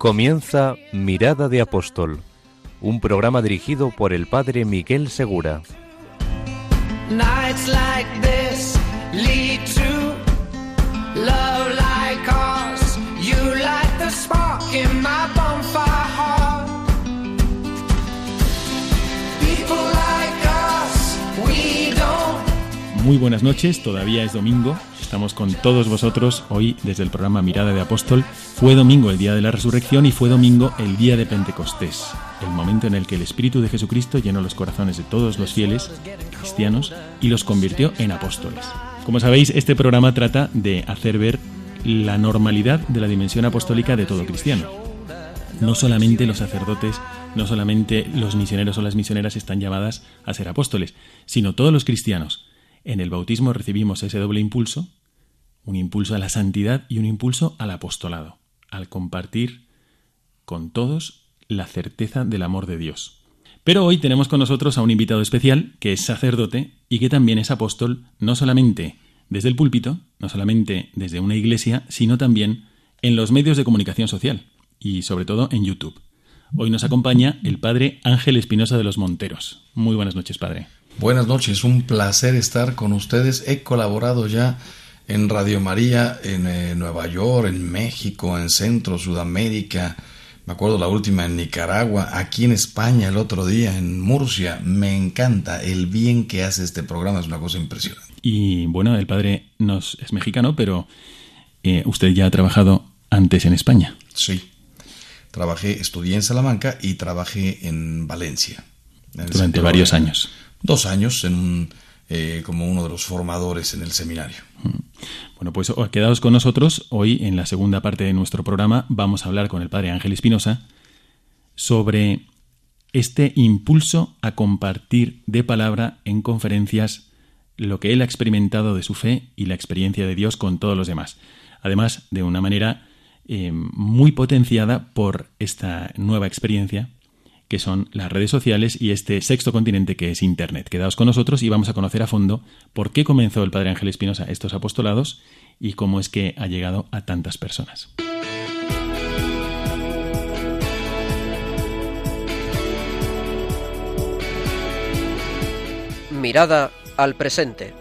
Comienza Mirada de Apóstol, un programa dirigido por el padre Miguel Segura. Muy buenas noches, todavía es domingo. Estamos con todos vosotros hoy desde el programa Mirada de Apóstol. Fue domingo el día de la resurrección y fue domingo el día de Pentecostés, el momento en el que el Espíritu de Jesucristo llenó los corazones de todos los fieles cristianos y los convirtió en apóstoles. Como sabéis, este programa trata de hacer ver la normalidad de la dimensión apostólica de todo cristiano. No solamente los sacerdotes, no solamente los misioneros o las misioneras están llamadas a ser apóstoles, sino todos los cristianos. En el bautismo recibimos ese doble impulso, un impulso a la santidad y un impulso al apostolado, al compartir con todos la certeza del amor de Dios. Pero hoy tenemos con nosotros a un invitado especial que es sacerdote y que también es apóstol, no solamente desde el púlpito, no solamente desde una iglesia, sino también en los medios de comunicación social y sobre todo en YouTube. Hoy nos acompaña el padre Ángel Espinosa de los Monteros. Muy buenas noches, padre. Buenas noches, un placer estar con ustedes. He colaborado ya en Radio María en eh, Nueva York, en México, en Centro, Sudamérica. Me acuerdo la última en Nicaragua, aquí en España el otro día, en Murcia. Me encanta el bien que hace este programa, es una cosa impresionante. Y bueno, el padre nos es mexicano, pero eh, usted ya ha trabajado antes en España. Sí, trabajé, estudié en Salamanca y trabajé en Valencia. en Durante varios años. Dos años en un, eh, como uno de los formadores en el seminario. Bueno, pues oh, quedaos con nosotros. Hoy, en la segunda parte de nuestro programa, vamos a hablar con el padre Ángel Espinosa sobre este impulso a compartir de palabra en conferencias lo que él ha experimentado de su fe y la experiencia de Dios con todos los demás. Además, de una manera eh, muy potenciada por esta nueva experiencia que son las redes sociales y este sexto continente que es Internet. Quedaos con nosotros y vamos a conocer a fondo por qué comenzó el Padre Ángel Espinosa estos apostolados y cómo es que ha llegado a tantas personas. Mirada al presente.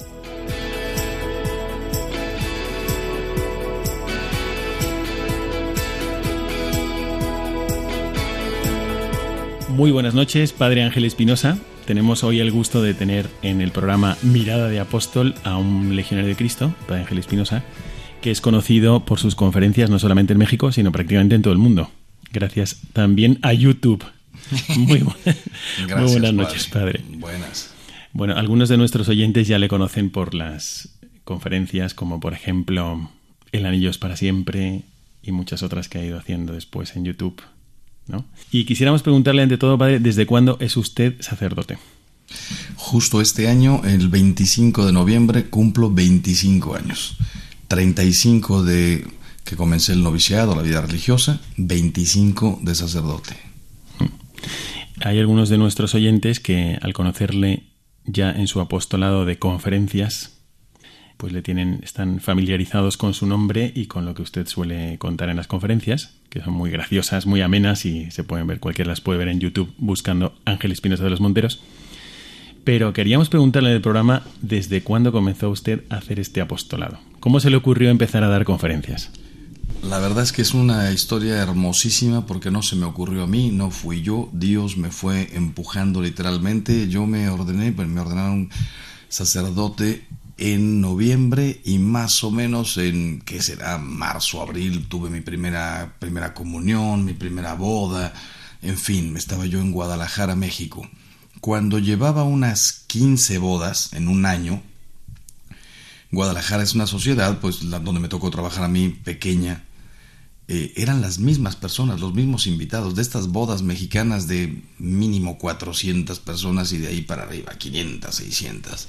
Muy buenas noches, Padre Ángel Espinosa. Tenemos hoy el gusto de tener en el programa Mirada de Apóstol a un legionario de Cristo, Padre Ángel Espinosa, que es conocido por sus conferencias no solamente en México, sino prácticamente en todo el mundo. Gracias también a YouTube. Muy, buenas noches, Padre. Buenas. Bueno, algunos de nuestros oyentes ya le conocen por las conferencias, como por ejemplo El Anillo es para siempre y muchas otras que ha ido haciendo después en YouTube. ¿No? Y quisiéramos preguntarle ante todo, padre, ¿desde cuándo es usted sacerdote? Justo este año, el 25 de noviembre, cumplo 25 años. 35 de que comencé el noviciado, la vida religiosa, 25 de sacerdote. Hay algunos de nuestros oyentes que al conocerle ya en su apostolado de conferencias, pues le tienen, están familiarizados con su nombre y con lo que usted suele contar en las conferencias, que son muy graciosas, muy amenas y se pueden ver, cualquiera las puede ver en YouTube buscando Ángel Espinosa de los Monteros. Pero queríamos preguntarle en el programa desde cuándo comenzó usted a hacer este apostolado. ¿Cómo se le ocurrió empezar a dar conferencias? La verdad es que es una historia hermosísima porque no se me ocurrió a mí, no fui yo, Dios me fue empujando literalmente. Yo me ordené, pues me ordenaron sacerdote en noviembre y más o menos en, ¿qué será? Marzo, abril, tuve mi primera, primera comunión, mi primera boda, en fin, estaba yo en Guadalajara, México. Cuando llevaba unas 15 bodas en un año, Guadalajara es una sociedad, pues, la- donde me tocó trabajar a mí, pequeña, eh, eran las mismas personas, los mismos invitados de estas bodas mexicanas de mínimo 400 personas y de ahí para arriba, 500, 600.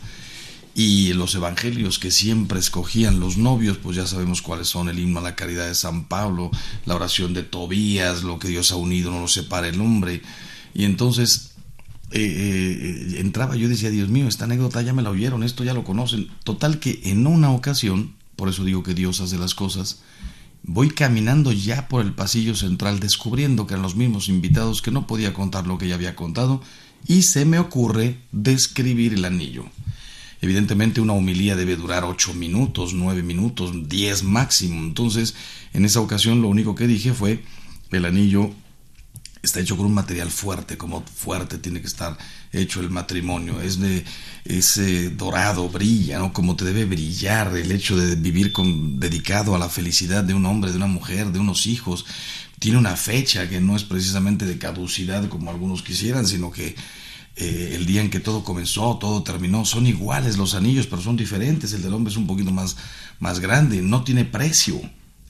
Y los evangelios que siempre escogían los novios, pues ya sabemos cuáles son, el himno a la caridad de San Pablo, la oración de Tobías, lo que Dios ha unido no lo separa el hombre. Y entonces eh, eh, entraba yo decía, Dios mío, esta anécdota ya me la oyeron, esto ya lo conocen. Total que en una ocasión, por eso digo que Dios hace las cosas, voy caminando ya por el pasillo central descubriendo que eran los mismos invitados que no podía contar lo que ya había contado y se me ocurre describir el anillo. Evidentemente una homilía debe durar ocho minutos, nueve minutos, diez máximo. Entonces, en esa ocasión lo único que dije fue, el anillo está hecho con un material fuerte, como fuerte tiene que estar hecho el matrimonio. Es de ese dorado, brilla, ¿no? Como te debe brillar el hecho de vivir con, dedicado a la felicidad de un hombre, de una mujer, de unos hijos. Tiene una fecha que no es precisamente de caducidad como algunos quisieran, sino que eh, el día en que todo comenzó, todo terminó, son iguales los anillos, pero son diferentes. El del hombre es un poquito más, más grande, no tiene precio.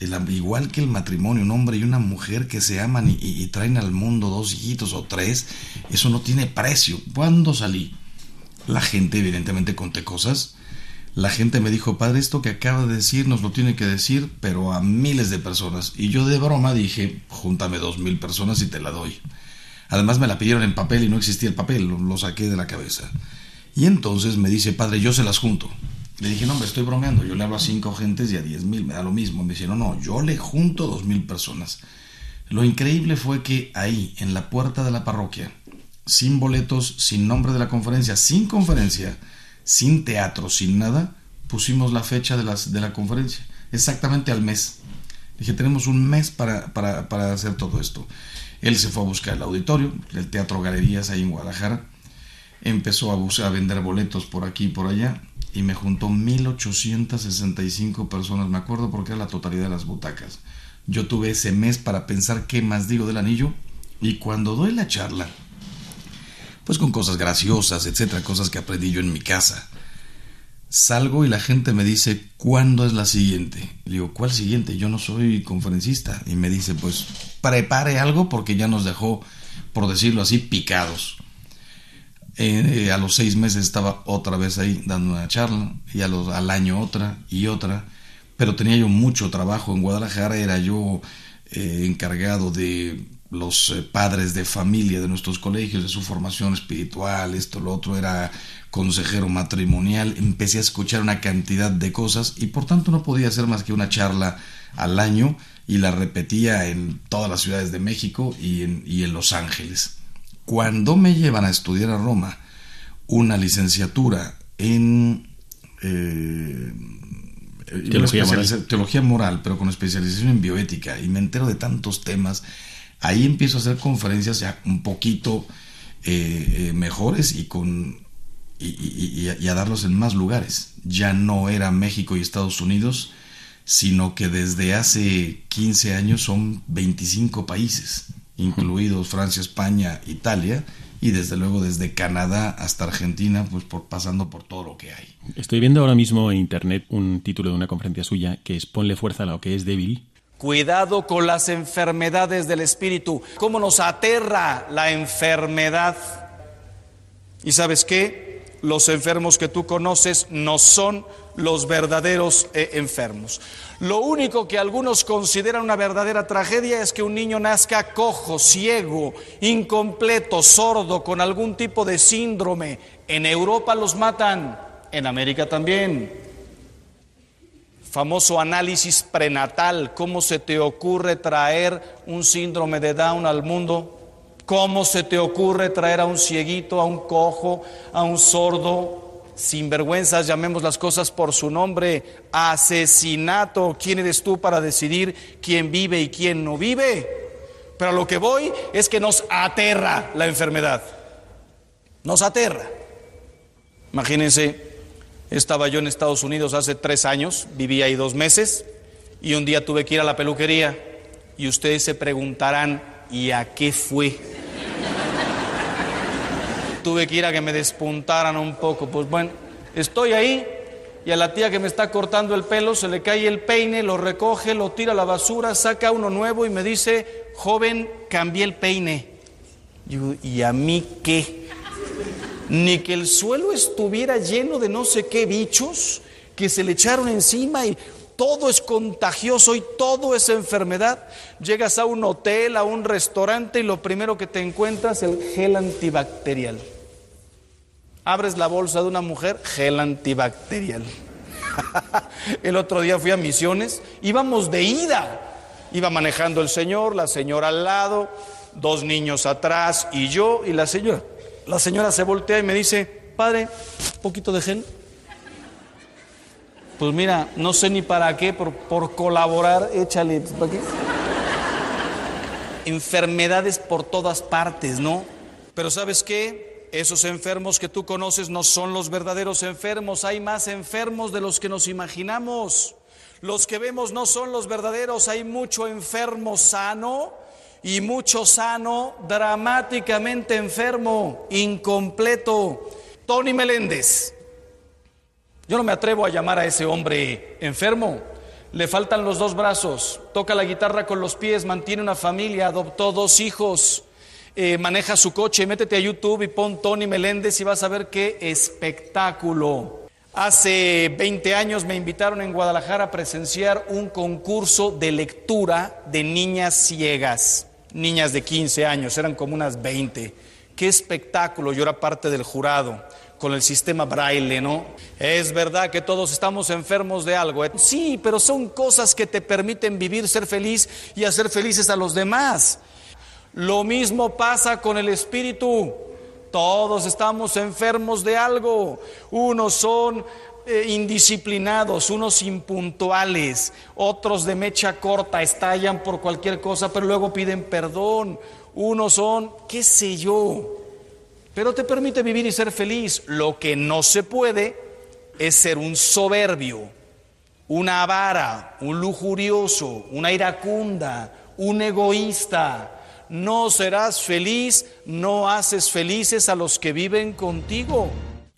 El, igual que el matrimonio, un hombre y una mujer que se aman y, y, traen al mundo dos hijitos o tres, eso no tiene precio. ¿Cuándo salí? La gente evidentemente conté cosas. La gente me dijo, padre, esto que acaba de decir nos lo tiene que decir, pero a miles de personas. Y yo de broma dije, júntame dos mil personas y te la doy. Además me la pidieron en papel y no existía el papel, lo, saqué de la cabeza. Y entonces me dice, padre, yo se las junto. Le dije, no, me estoy bromeando, yo le hablo a cinco gentes y a diez mil, me da lo mismo. Me dice, no, no, yo le junto dos mil personas. Lo increíble fue que ahí, en la puerta de la parroquia, sin boletos, sin nombre de la conferencia, sin conferencia, sin teatro, sin nada, pusimos la fecha de, las, de la conferencia, exactamente al mes. Dije, tenemos un mes para, para, para hacer todo esto. Él se fue a buscar el auditorio, el Teatro Galerías ahí en Guadalajara, empezó a, buscar, a vender boletos por aquí y por allá y me juntó 1865 personas, me acuerdo porque era la totalidad de las butacas. Yo tuve ese mes para pensar qué más digo del anillo y cuando doy la charla, pues con cosas graciosas, etcétera, cosas que aprendí yo en mi casa, Salgo y la gente me dice, ¿cuándo es la siguiente? Le digo, ¿cuál siguiente? Yo no soy conferencista. Y me dice, pues prepare algo porque ya nos dejó, por decirlo así, picados. Eh, a los seis meses estaba otra vez ahí dando una charla y a los, al año otra y otra. Pero tenía yo mucho trabajo en Guadalajara, era yo eh, encargado de los eh, padres de familia de nuestros colegios, de su formación espiritual, esto, lo otro, era consejero matrimonial, empecé a escuchar una cantidad de cosas y por tanto no podía hacer más que una charla al año y la repetía en todas las ciudades de México y en, y en Los Ángeles. Cuando me llevan a estudiar a Roma una licenciatura en eh, teología, moral. teología moral, pero con especialización en bioética y me entero de tantos temas, ahí empiezo a hacer conferencias ya un poquito eh, eh, mejores y con y, a darlos en más lugares. Ya no era México y Estados Unidos, sino que desde hace 15 años son 25 países, incluidos Francia, España, Italia, y desde luego desde Canadá hasta Argentina, pues por, pasando por todo lo que hay. Estoy viendo ahora mismo en internet un título de una conferencia suya que es Ponle fuerza a lo que es débil Cuidado con las enfermedades del espíritu. ¿Cómo nos aterra la enfermedad? ¿Y sabes qué? Los enfermos que tú conoces no son los verdaderos eh, enfermos. Lo único que algunos consideran una verdadera tragedia es que un niño nazca cojo, ciego, incompleto, sordo, con algún tipo de síndrome. En Europa los matan, en América también famoso análisis prenatal, cómo se te ocurre traer un síndrome de Down al mundo, cómo se te ocurre traer a un cieguito, a un cojo, a un sordo, sin vergüenzas, llamemos las cosas por su nombre, asesinato, ¿quién eres tú para decidir quién vive y quién no vive? Pero lo que voy es que nos aterra la enfermedad, nos aterra. Imagínense, estaba yo en Estados Unidos hace tres años, vivía ahí dos meses y un día tuve que ir a la peluquería y ustedes se preguntarán, ¿y a qué fue? tuve que ir a que me despuntaran un poco. Pues bueno, estoy ahí y a la tía que me está cortando el pelo se le cae el peine, lo recoge, lo tira a la basura, saca uno nuevo y me dice, joven, cambié el peine. ¿y a mí qué? Ni que el suelo estuviera lleno de no sé qué bichos que se le echaron encima y todo es contagioso y todo es enfermedad. Llegas a un hotel, a un restaurante y lo primero que te encuentras es el gel antibacterial. Abres la bolsa de una mujer, gel antibacterial. el otro día fui a Misiones, íbamos de ida. Iba manejando el señor, la señora al lado, dos niños atrás y yo y la señora. La señora se voltea y me dice, padre, poquito de gel. Pues mira, no sé ni para qué, por, por colaborar, échale. ¿Para qué? Enfermedades por todas partes, ¿no? Pero ¿sabes qué? Esos enfermos que tú conoces no son los verdaderos enfermos. Hay más enfermos de los que nos imaginamos. Los que vemos no son los verdaderos. Hay mucho enfermo sano y mucho sano dramáticamente enfermo, incompleto. Tony Meléndez yo no me atrevo a llamar a ese hombre enfermo. Le faltan los dos brazos, toca la guitarra con los pies, mantiene una familia, adoptó dos hijos, eh, maneja su coche. Métete a YouTube y pon Tony Meléndez y vas a ver qué espectáculo. Hace 20 años me invitaron en Guadalajara a presenciar un concurso de lectura de niñas ciegas, niñas de 15 años, eran como unas 20. Qué espectáculo, yo era parte del jurado con el sistema braille, ¿no? Es verdad que todos estamos enfermos de algo. ¿eh? Sí, pero son cosas que te permiten vivir, ser feliz y hacer felices a los demás. Lo mismo pasa con el espíritu. Todos estamos enfermos de algo. Unos son eh, indisciplinados, unos impuntuales, otros de mecha corta, estallan por cualquier cosa, pero luego piden perdón. Unos son, qué sé yo, pero te permite vivir y ser feliz. Lo que no se puede es ser un soberbio, una avara, un lujurioso, una iracunda, un egoísta. No serás feliz, no haces felices a los que viven contigo.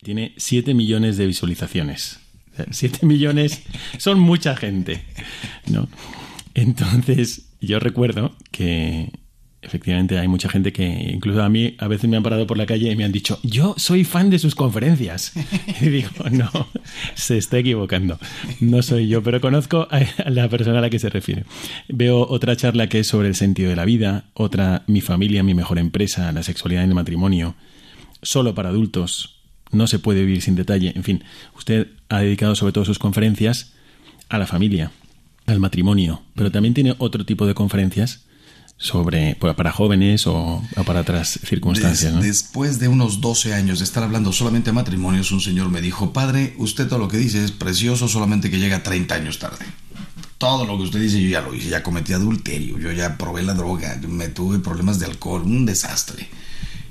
Tiene 7 millones de visualizaciones. 7 millones son mucha gente, ¿no? Entonces, yo recuerdo que Efectivamente, hay mucha gente que, incluso a mí, a veces me han parado por la calle y me han dicho, yo soy fan de sus conferencias. Y digo, no, se está equivocando. No soy yo, pero conozco a la persona a la que se refiere. Veo otra charla que es sobre el sentido de la vida, otra, mi familia, mi mejor empresa, la sexualidad en el matrimonio, solo para adultos, no se puede vivir sin detalle. En fin, usted ha dedicado sobre todo sus conferencias a la familia, al matrimonio, pero también tiene otro tipo de conferencias sobre para jóvenes o, para otras circunstancias. Después de unos 12 años de estar hablando solamente de matrimonios, un señor me dijo, padre, usted todo lo que dice es precioso, solamente que llega 30 años tarde. Todo lo que usted dice yo ya lo hice, ya cometí adulterio, yo ya probé la droga, me tuve problemas de alcohol, un desastre.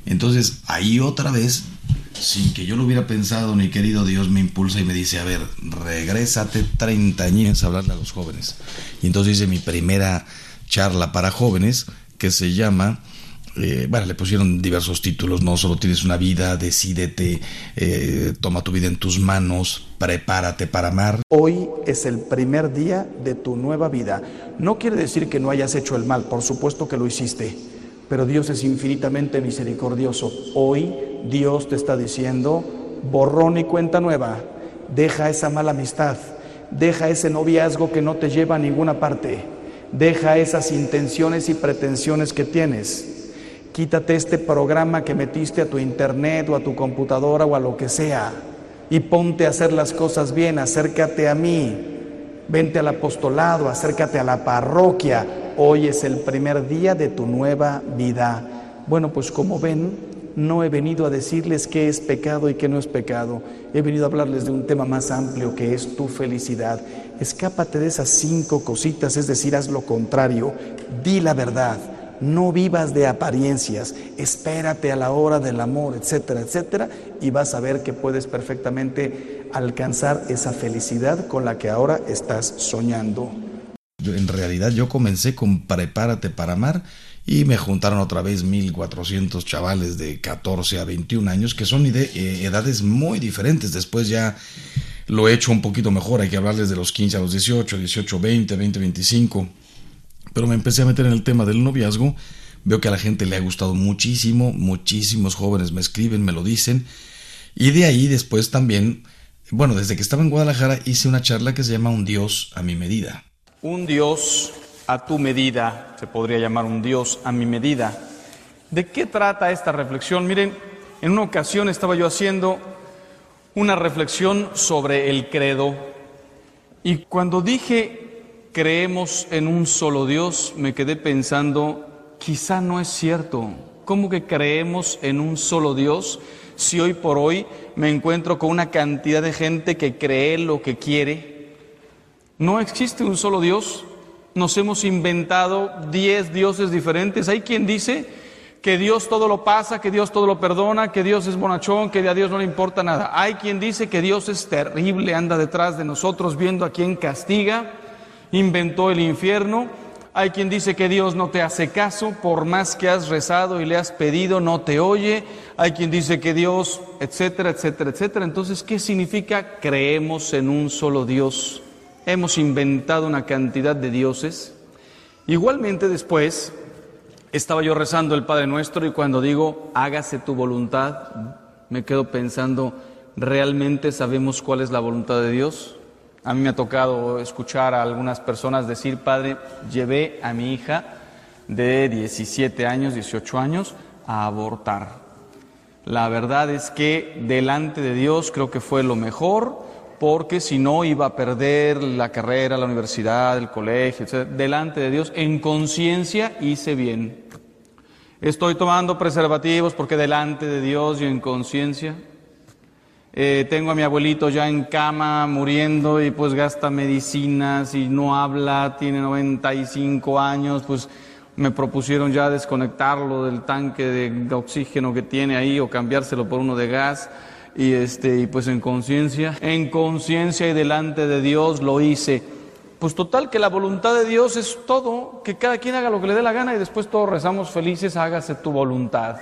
Entonces ahí otra vez, sin que yo lo hubiera pensado ni querido, Dios me impulsa y me dice, a ver, regrésate 30 años a hablarle a los jóvenes. Y entonces hice mi primera charla para jóvenes que se llama eh, bueno, le pusieron diversos títulos, no solo tienes una vida, decídete, eh, toma tu vida en tus manos, prepárate para amar. Hoy es el primer día de tu nueva vida. No quiere decir que no hayas hecho el mal, por supuesto que lo hiciste, pero Dios es infinitamente misericordioso. Hoy Dios te está diciendo, borrón y cuenta nueva, deja esa mala amistad, deja ese noviazgo que no te lleva a ninguna parte Deja esas intenciones y pretensiones que tienes. Quítate este programa que metiste a tu internet o a tu computadora o a lo que sea y ponte a hacer las cosas bien, acércate a mí, vente al apostolado, acércate a la parroquia. Hoy es el primer día de tu nueva vida. Bueno, pues como ven, no he venido a decirles qué es pecado y qué no es pecado. He venido a hablarles de un tema más amplio que es tu felicidad. Escápate de esas cinco cositas, es decir, haz lo contrario. Di la verdad. No vivas de apariencias. Espérate a la hora del amor, etcétera, etcétera. Y vas a ver que puedes perfectamente alcanzar esa felicidad con la que ahora estás soñando. En realidad yo comencé con Prepárate para amar y me juntaron otra vez 1400 chavales de 14 a 21 años que son de, eh, edades muy diferentes. Después ya lo he hecho un poquito mejor, hay que hablar desde los 15 a los 18, 18, 20, 20, 25. Pero me empecé a meter en el tema del noviazgo, veo que a la gente le ha gustado muchísimo, muchísimos jóvenes me escriben, me lo dicen, y de ahí después también, bueno, desde que estaba en Guadalajara hice una charla que se llama Un Dios a mi medida. Un Dios a tu medida, se podría llamar un Dios a mi medida. ¿De qué trata esta reflexión? Miren, en una ocasión estaba yo haciendo una reflexión sobre el credo y cuando dije creemos en un solo Dios, me quedé pensando, quizá no es cierto. ¿Cómo que creemos en un solo Dios si hoy por hoy me encuentro con una cantidad de gente que cree lo que quiere? No existe un solo Dios. Nos hemos inventado diez dioses diferentes. Hay quien dice que Dios todo lo pasa, que Dios todo lo perdona, que Dios es bonachón, que a Dios no le importa nada. Hay quien dice que Dios es terrible, anda detrás de nosotros viendo a quien castiga, inventó el infierno. Hay quien dice que Dios no te hace caso, por más que has rezado y le has pedido, no te oye. Hay quien dice que Dios, etcétera, etcétera, etcétera. Entonces, ¿qué significa creemos en un solo Dios? Hemos inventado una cantidad de dioses. Igualmente después, estaba yo rezando el Padre Nuestro y cuando digo, hágase tu voluntad, me quedo pensando, ¿realmente sabemos cuál es la voluntad de Dios? A mí me ha tocado escuchar a algunas personas decir, Padre, llevé a mi hija de 17 años, 18 años, a abortar. La verdad es que delante de Dios creo que fue lo mejor, porque si no iba a perder la carrera, la universidad, el colegio, etc. Delante de Dios, en conciencia hice bien. Estoy tomando preservativos porque delante de Dios y en conciencia. Eh, tengo a mi abuelito ya en cama muriendo y pues gasta medicinas y no habla, tiene 95 años, pues me propusieron ya desconectarlo del tanque de oxígeno que tiene ahí o cambiárselo por uno de gas y este y pues en conciencia, en conciencia y delante de Dios lo hice. Pues total que la voluntad de Dios es todo, que cada quien haga lo que le dé la gana y después todos rezamos felices, hágase tu voluntad.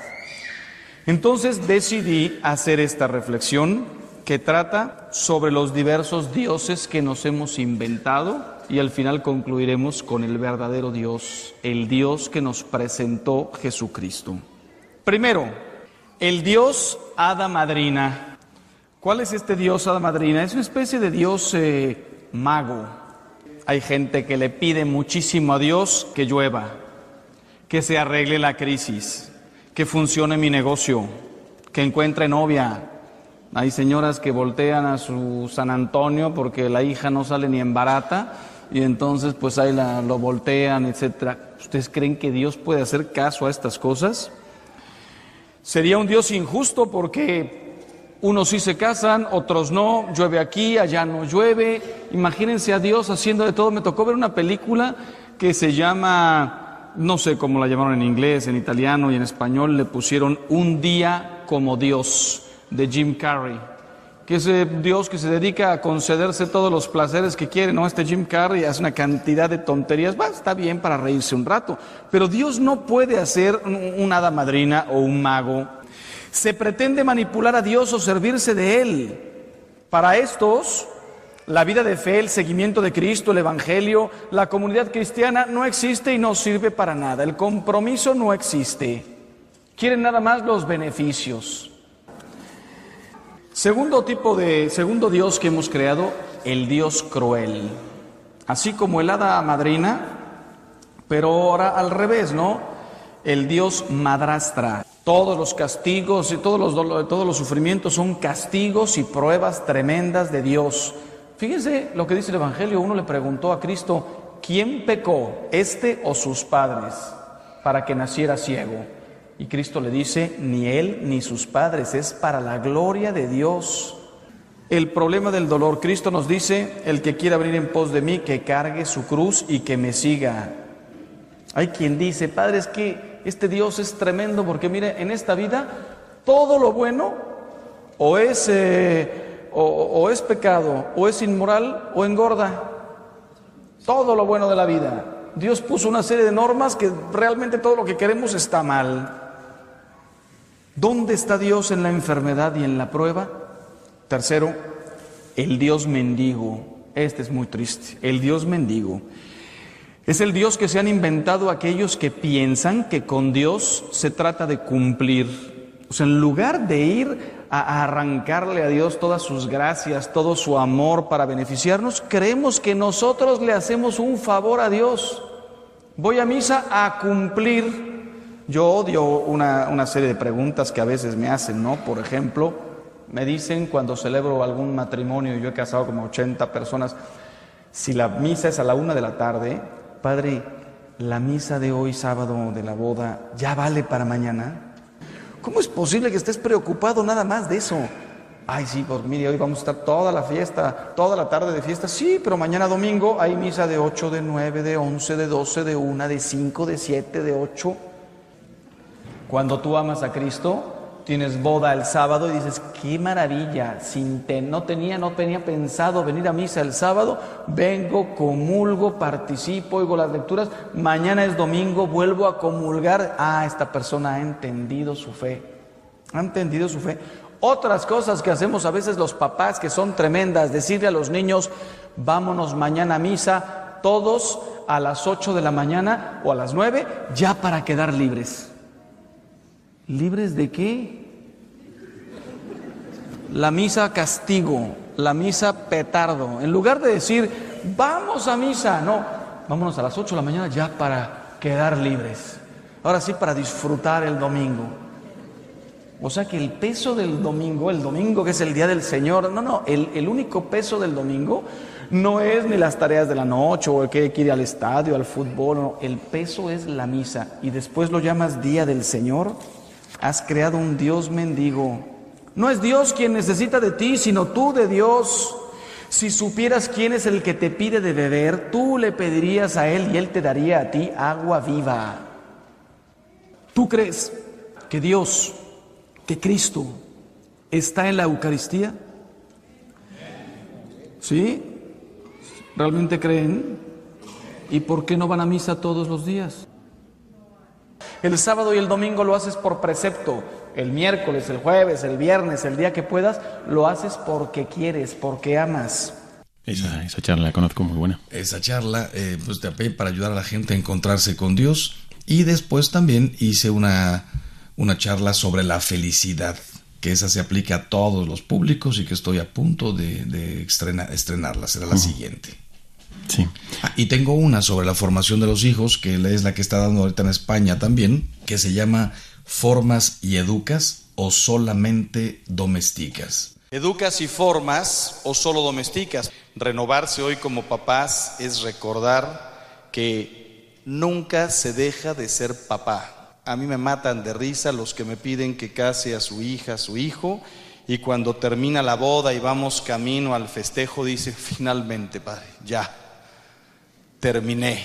Entonces decidí hacer esta reflexión que trata sobre los diversos dioses que nos hemos inventado y al final concluiremos con el verdadero Dios, el Dios que nos presentó Jesucristo. Primero, el Dios Hada Madrina. ¿Cuál es este Dios Hada Madrina? Es una especie de Dios eh, mago, hay gente que le pide muchísimo a Dios que llueva, que se arregle la crisis, que funcione mi negocio, que encuentre novia. Hay señoras que voltean a su San Antonio porque la hija no sale ni en barata y entonces pues ahí lo voltean, etcétera. ¿Ustedes creen que Dios puede hacer caso a estas cosas? Sería un Dios injusto porque unos sí se casan, otros no, llueve aquí, allá no llueve. Imagínense a Dios haciendo de todo. Me tocó ver una película que se llama, no sé cómo la llamaron en inglés, en italiano y en español, le pusieron Un día como Dios, de Jim Carrey. Que es Dios que se dedica a concederse todos los placeres que quiere, ¿no? Este Jim Carrey hace una cantidad de tonterías, va, está bien para reírse un rato, pero Dios no puede hacer un hada madrina o un mago se pretende manipular a Dios o servirse de Él. Para estos, la vida de fe, el seguimiento de Cristo, el Evangelio, la comunidad cristiana no existe y no sirve para nada. El compromiso no existe. Quieren nada más los beneficios. Segundo tipo de, segundo Dios que hemos creado, el Dios cruel. Así como el hada madrina, pero ahora al revés, ¿no? El Dios madrastra. Todos los castigos y todos los, todos los sufrimientos son castigos y pruebas tremendas de Dios. Fíjense lo que dice el Evangelio. Uno le preguntó a Cristo, ¿quién pecó, este o sus padres, para que naciera ciego? Y Cristo le dice, ni él ni sus padres, es para la gloria de Dios. El problema del dolor, Cristo nos dice, el que quiera venir en pos de mí, que cargue su cruz y que me siga. Hay quien dice, Padre, es que este Dios es tremendo porque mire, en esta vida todo lo bueno o es, eh, o, es pecado, o es inmoral, o engorda. Todo lo bueno de la vida. Dios puso una serie de normas que realmente todo lo que queremos está mal. ¿Dónde está Dios en la enfermedad y en la prueba? Tercero, el Dios mendigo. Este es muy triste, el Dios mendigo. Es el Dios que se han inventado aquellos que piensan que con Dios se trata de cumplir. O sea, en lugar de ir a arrancarle a Dios todas sus gracias, todo su amor para beneficiarnos, creemos que nosotros le hacemos un favor a Dios. Voy a misa a cumplir. Yo odio una, una serie de preguntas que a veces me hacen, ¿no? Por ejemplo, me dicen cuando celebro algún matrimonio, y yo he casado como 80 personas, si la misa es a la una de la tarde, Padre, la misa de hoy, sábado de la boda, ¿ya vale para mañana? ¿Cómo es posible que estés preocupado nada más de eso? Ay, sí, pues mire, hoy vamos a estar toda la fiesta, toda la tarde de fiesta. Sí, pero mañana domingo hay misa de 8, de 9, de 11, de 12, de 1, de 5, de 7, de 8. Cuando tú amas a Cristo, tienes boda el sábado y dices, qué maravilla, sin no, tenía, no tenía pensado venir a misa el sábado, vengo, comulgo, participo, oigo las lecturas, mañana es domingo, vuelvo a comulgar, ah, esta persona ha entendido su fe, ha entendido su fe. Otras cosas que hacemos a veces los papás que son tremendas, decirle a los niños, vámonos mañana a misa, todos a las 8 de la mañana o a las 9, ya para quedar libres. ¿Libres de qué? la misa castigo, la misa petardo. En lugar de decir, vamos a misa, no, vámonos a las 8 de la mañana ya para quedar libres. Ahora sí, para disfrutar el domingo. O sea que el peso del domingo, el domingo que es el día del Señor, no, no, el, único peso del domingo no es ni las tareas de la noche o el que ir al estadio, al fútbol, no, el peso es la misa y después lo llamas día del Señor. Has creado un Dios mendigo no es Dios quien necesita de ti, sino tú de Dios. Si supieras quién es el que te pide de beber, tú le pedirías a Él y Él te daría a ti agua viva. ¿Tú crees que Dios, que Cristo, está en la Eucaristía? ¿Sí? ¿Realmente creen? ¿Y por qué no van a misa todos los días? El sábado y el domingo lo haces por precepto, el miércoles, el jueves, el viernes, el día que puedas, lo haces porque quieres, porque amas. Esa, esa charla la conozco muy buena. Esa charla, eh, pues te para ayudar a la gente a encontrarse con Dios. Y después también hice una, una charla sobre la felicidad, que esa se aplica a todos los públicos y que estoy a punto de, estrenarla, será la siguiente. Sí. Ah, y tengo una sobre la formación de los hijos, que es la que está dando ahorita en España también, que se llama formas y educas o solamente domesticas? Educas y formas o solo domesticas. Renovarse hoy como papás es recordar que nunca se deja de ser papá. A mí me matan de risa los que me piden que case a su hija, a su hijo, y cuando termina la boda y vamos camino al festejo, dice, finalmente, padre, ya, terminé.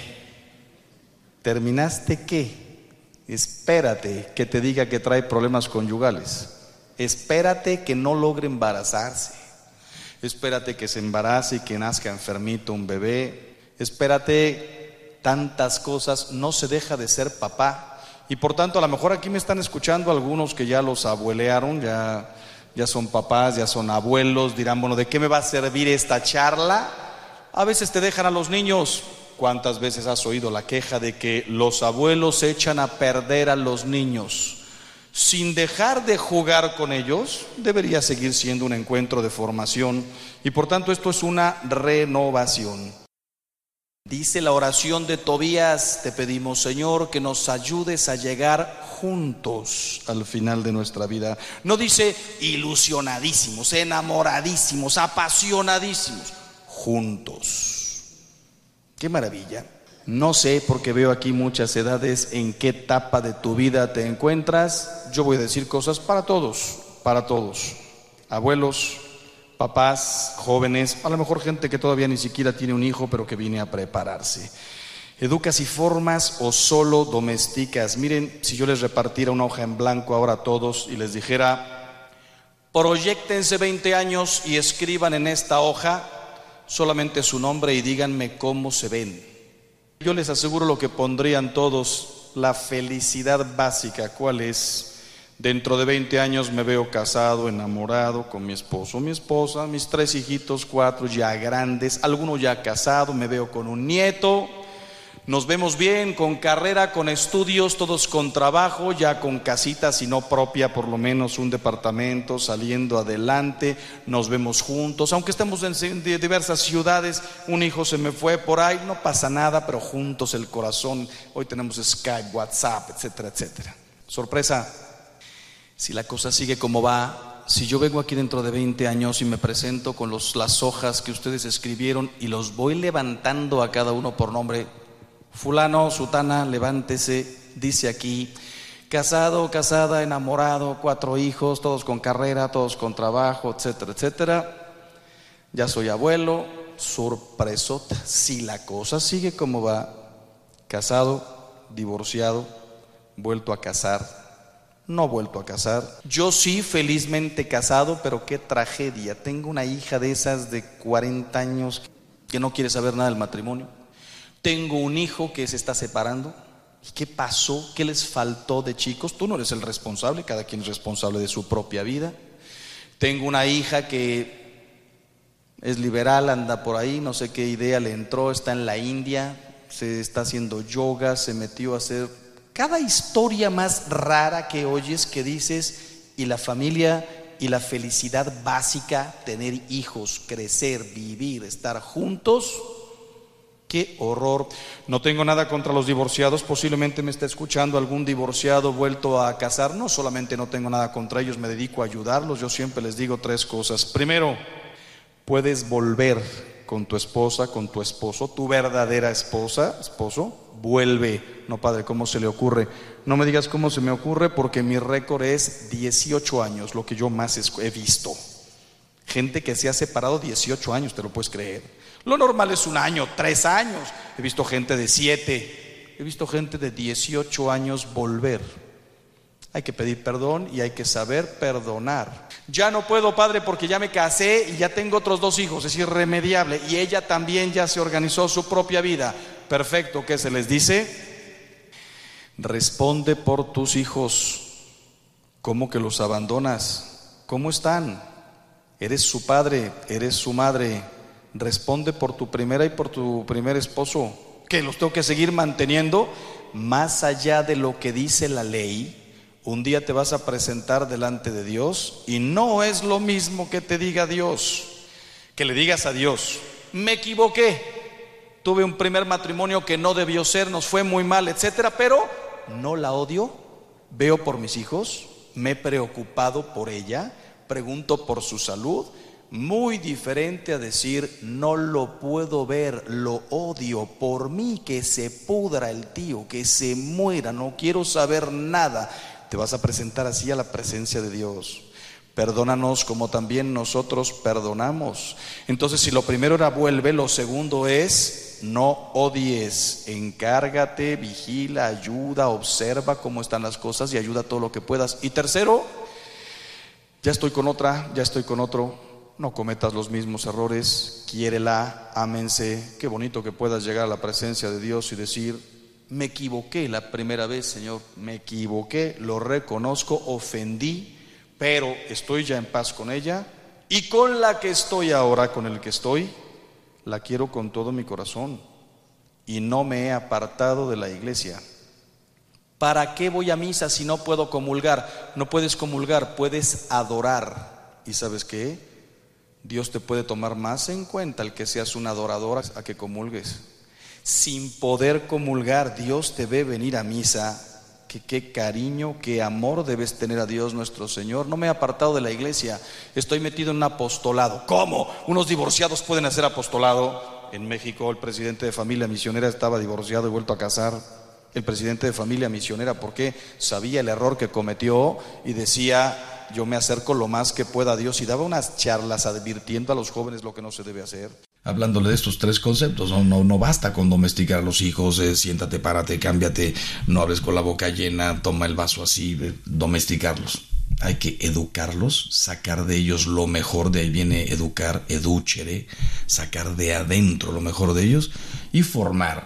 ¿Terminaste qué? Espérate que te diga que trae problemas conyugales. Espérate que no logre embarazarse. Espérate que se embarace y que nazca enfermito un bebé. Espérate tantas cosas. No se deja de ser papá. Y por tanto, a lo mejor aquí me están escuchando algunos que ya los abuelearon, ya, ya son papás, ya son abuelos. Dirán, bueno, ¿de qué me va a servir esta charla? A veces te dejan a los niños ¿Cuántas veces has oído la queja de que los abuelos echan a perder a los niños? Sin dejar de jugar con ellos, debería seguir siendo un encuentro de formación y por tanto esto es una renovación. Dice la oración de Tobías, te pedimos Señor que nos ayudes a llegar juntos al final de nuestra vida. No dice ilusionadísimos, enamoradísimos, apasionadísimos, juntos. Qué maravilla. No sé, porque veo aquí muchas edades, en qué etapa de tu vida te encuentras. Yo voy a decir cosas para todos, para todos. Abuelos, papás, jóvenes, a lo mejor gente que todavía ni siquiera tiene un hijo, pero que viene a prepararse. Educas y formas o solo domesticas. Miren, si yo les repartiera una hoja en blanco ahora a todos y les dijera, proyectense 20 años y escriban en esta hoja solamente su nombre y díganme cómo se ven. Yo les aseguro lo que pondrían todos, la felicidad básica, ¿cuál es? Dentro de 20 años me veo casado, enamorado con mi esposo, mi esposa, mis tres hijitos, cuatro ya grandes, algunos ya casados, me veo con un nieto. Nos vemos bien, con carrera, con estudios, todos con trabajo, ya con casita, si no propia, por lo menos un departamento, saliendo adelante, nos vemos juntos, aunque estemos en diversas ciudades, un hijo se me fue por ahí, no pasa nada, pero juntos el corazón, hoy tenemos Skype, WhatsApp, etcétera, etcétera. Sorpresa, si la cosa sigue como va, si yo vengo aquí dentro de 20 años y me presento con las hojas que ustedes escribieron y los voy levantando a cada uno por nombre, fulano, sutana, levántese, dice aquí, casado, casada, enamorado, cuatro hijos, todos con carrera, todos con trabajo, etcétera, etcétera. Ya soy abuelo, sorpresota, si la cosa sigue como va, casado, divorciado, vuelto a casar, no vuelto a casar. Yo sí, felizmente casado, pero qué tragedia. Tengo una hija de esas de 40 años que no quiere saber nada del matrimonio. Tengo un hijo que se está separando. ¿Qué pasó? ¿Qué les faltó de chicos? Tú no eres el responsable, cada quien es responsable de su propia vida. Tengo una hija que es liberal, anda por ahí, no sé qué idea le entró, está en la India, se está haciendo yoga, se metió a hacer cada historia más rara que oyes que dices, y la familia y la felicidad básica, tener hijos, crecer, vivir, estar juntos, qué horror. No tengo nada contra los divorciados, posiblemente me está escuchando algún divorciado vuelto a casar, no solamente no tengo nada contra ellos, me dedico a ayudarlos, yo siempre les digo tres cosas. Primero, puedes volver con tu esposa, con tu esposo, tu verdadera esposa, esposo, vuelve. No, padre, ¿cómo se le ocurre? No me digas cómo se me ocurre porque mi récord es 18 años, lo que yo más he visto. Gente que se ha separado 18 años, te lo puedes creer. Lo normal es un año, tres años. He visto gente de 7, he visto gente de 18 años volver. Hay que pedir perdón y hay que saber perdonar. Ya no puedo, padre, porque ya me casé y ya tengo otros dos hijos, es irremediable. Y ella también ya se organizó su propia vida. Perfecto, ¿qué se les dice? Responde por tus hijos. ¿Cómo que los abandonas? ¿Cómo están? Eres su padre, eres su madre. Responde por tu primera y por tu primer esposo. ¿Que los tengo que seguir manteniendo? Más allá de lo que dice la ley, un día te vas a presentar delante de Dios y no es lo mismo que te diga Dios, que le digas a Dios, me equivoqué, tuve un primer matrimonio que no debió ser, nos fue muy mal, etcétera, pero no la odio, veo por mis hijos, me he preocupado por ella, pregunto por su salud, muy diferente a decir, no lo puedo ver, lo odio por mí, que se pudra el tío, que se muera, no quiero saber nada te vas a presentar así a la presencia de Dios. Perdónanos como también nosotros perdonamos. Entonces, si lo primero era vuelve, lo segundo es no odies, encárgate, vigila, ayuda, observa cómo están las cosas y ayuda todo lo que puedas. Y tercero, ya estoy con otra, ya estoy con otro, no cometas los mismos errores, quiérela, ámense. Qué bonito que puedas llegar a la presencia de Dios y decir, me equivoqué la primera vez, Señor, me equivoqué, lo reconozco, ofendí, pero estoy ya en paz con ella y con la que estoy ahora, con el que estoy, la quiero con todo mi corazón y no me he apartado de la iglesia. ¿Para qué voy a misa si no puedo comulgar? No puedes comulgar, puedes adorar. ¿Y sabes qué? Dios te puede tomar más en cuenta el que seas un adorador a que comulgues sin poder comulgar, Dios te ve venir a misa. Que qué cariño, qué amor debes tener a Dios nuestro Señor. No me he apartado de la iglesia, estoy metido en un apostolado. ¿Cómo? ¿Unos divorciados pueden hacer apostolado? En México el presidente de familia misionera estaba divorciado y vuelto a casar. El presidente de familia misionera, porque sabía el error que cometió y decía, yo me acerco lo más que pueda a Dios y daba unas charlas advirtiendo a los jóvenes lo que no se debe hacer hablándole de estos tres conceptos. No, no, basta con domesticar a los hijos, eh, siéntate, párate, cámbiate, no hables con la boca llena, toma el vaso así, domesticarlos. Hay que educarlos, sacar de ellos lo mejor, de ahí viene educar, educhere, sacar de adentro lo mejor de ellos y formar.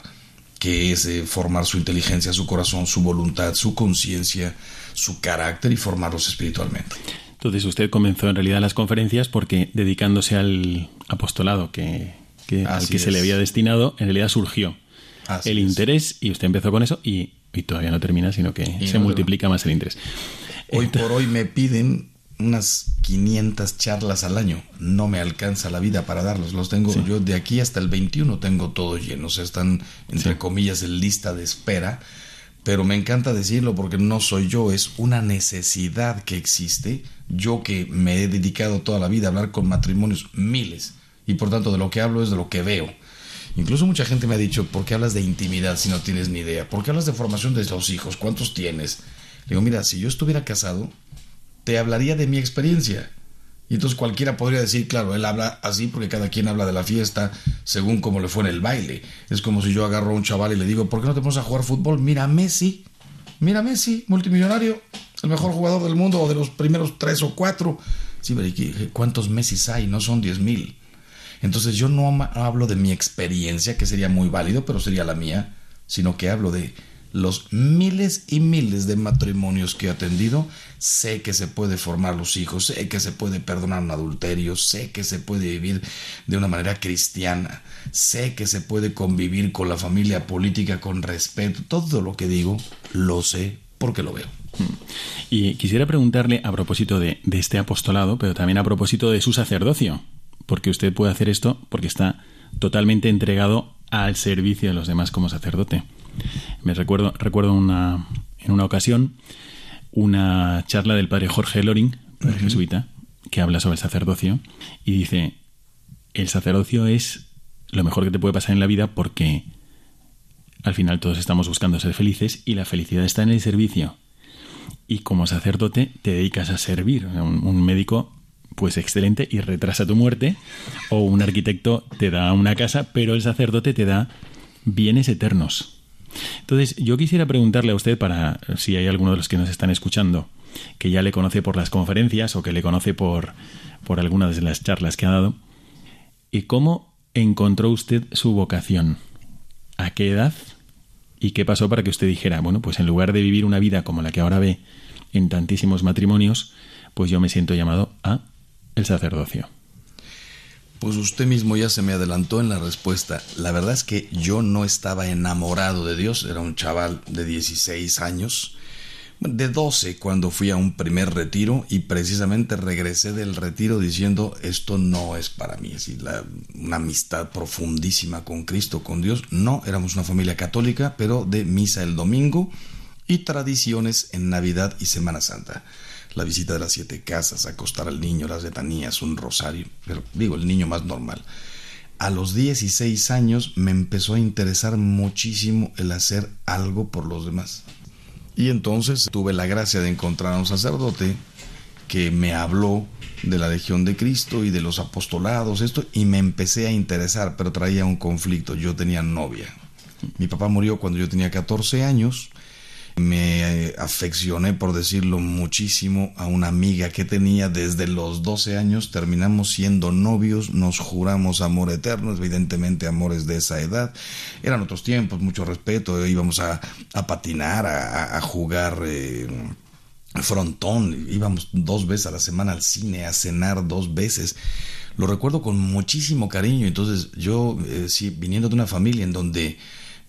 que es eh, formar su inteligencia, su corazón, su voluntad, su conciencia, su carácter y formarlos espiritualmente. Entonces usted comenzó en realidad las conferencias porque dedicándose al apostolado que, al que se le había destinado, en realidad surgió el interés y usted empezó con eso y, todavía no termina, sino que se multiplica más el interés. Hoy por hoy me piden unas 500 charlas al año. No me alcanza la vida para darlos. Los tengo yo de aquí hasta el 21 tengo todo lleno. O sea, están entre comillas en lista de espera. Pero me encanta decirlo porque no soy yo, es una necesidad que existe. Yo que me he dedicado toda la vida a hablar con matrimonios miles y por tanto de lo que hablo es de lo que veo. Incluso mucha gente me ha dicho, ¿por qué hablas de intimidad si no tienes ni idea? ¿Por qué hablas de formación de los hijos? ¿Cuántos tienes? Le digo, mira, si yo estuviera casado, te hablaría de mi experiencia. Y entonces cualquiera podría decir, claro, él habla así porque cada quien habla de la fiesta según como le fue en el baile. Es como si yo agarro a un chaval y le digo, ¿por qué no te pones a jugar fútbol? Mira Messi, mira Messi, multimillonario, el mejor jugador del mundo o de los primeros tres o cuatro. Sí, pero ¿cuántos Messi hay? No son diez mil. Entonces yo no hablo de mi experiencia, que sería muy válido, pero sería la mía, sino que hablo de los miles y miles de matrimonios que he atendido, sé que se puede formar los hijos, sé que se puede perdonar un adulterio, sé que se puede vivir de una manera cristiana, sé que se puede convivir con la familia política con respeto, todo lo que digo lo sé porque lo veo. Y quisiera preguntarle a propósito de, de este apostolado, pero también a propósito de su sacerdocio, porque usted puede hacer esto porque está totalmente entregado al servicio de los demás como sacerdote. Me recuerdo, recuerdo una, en una ocasión una charla del padre Jorge Loring, padre jesuita, que habla sobre el sacerdocio y dice, el sacerdocio es lo mejor que te puede pasar en la vida porque al final todos estamos buscando ser felices y la felicidad está en el servicio. Y como sacerdote te dedicas a servir. Un, un médico pues excelente y retrasa tu muerte, o un arquitecto te da una casa, pero el sacerdote te da bienes eternos. Entonces, yo quisiera preguntarle a usted, para si hay alguno de los que nos están escuchando, que ya le conoce por las conferencias o que le conoce por, por algunas de las charlas que ha dado, ¿y cómo encontró usted su vocación? ¿A qué edad? ¿Y qué pasó para que usted dijera, bueno, pues en lugar de vivir una vida como la que ahora ve en tantísimos matrimonios, pues yo me siento llamado a el sacerdocio? Pues usted mismo ya se me adelantó en la respuesta. La verdad es que yo no estaba enamorado de Dios, era un chaval de 16 años, de 12 cuando fui a un primer retiro y precisamente regresé del retiro diciendo esto no es para mí, es la, una amistad profundísima con Cristo, con Dios. No, éramos una familia católica, pero de misa el domingo y tradiciones en Navidad y Semana Santa la visita de las siete casas, acostar al niño, las letanías, un rosario, pero digo, el niño más normal. A los 16 años me empezó a interesar muchísimo el hacer algo por los demás. Y entonces tuve la gracia de encontrar a un sacerdote que me habló de la Legión de Cristo y de los apostolados, esto, y me empecé a interesar, pero traía un conflicto. Yo tenía novia. Mi papá murió cuando yo tenía 14 años me eh, afeccioné, por decirlo muchísimo, a una amiga que tenía desde los 12 años. Terminamos siendo novios, nos juramos amor eterno, evidentemente amores de esa edad. Eran otros tiempos, mucho respeto, íbamos a, patinar, a, jugar. Eh, frontón, íbamos dos veces a la semana al cine, a cenar dos veces. Lo recuerdo con muchísimo cariño. Entonces, yo, eh, viniendo de una familia en donde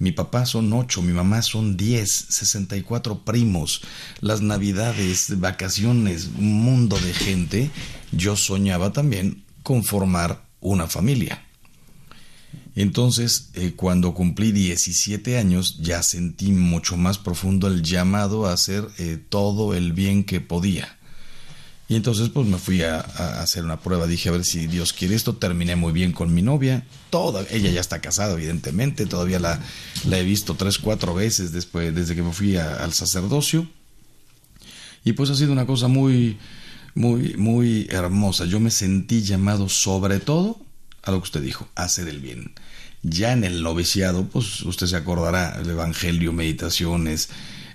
mi papá son ocho, mi mamá son diez, sesenta y cuatro primos, las navidades, vacaciones, un mundo de gente. Yo soñaba también con formar una familia. Entonces, eh, cuando cumplí 17 años, ya sentí mucho más profundo el llamado a hacer eh, todo el bien que podía. Y entonces pues me fui a, hacer una prueba, dije a ver si Dios quiere esto, terminé muy bien con mi novia, toda, ella ya está casada evidentemente, todavía la, la he visto tres, cuatro veces después, desde que me fui al sacerdocio. Y pues ha sido una cosa muy, muy, muy hermosa. Yo me sentí llamado sobre todo a lo que usted dijo, hacer el bien. Ya en el noviciado, pues usted se acordará, el Evangelio, meditaciones,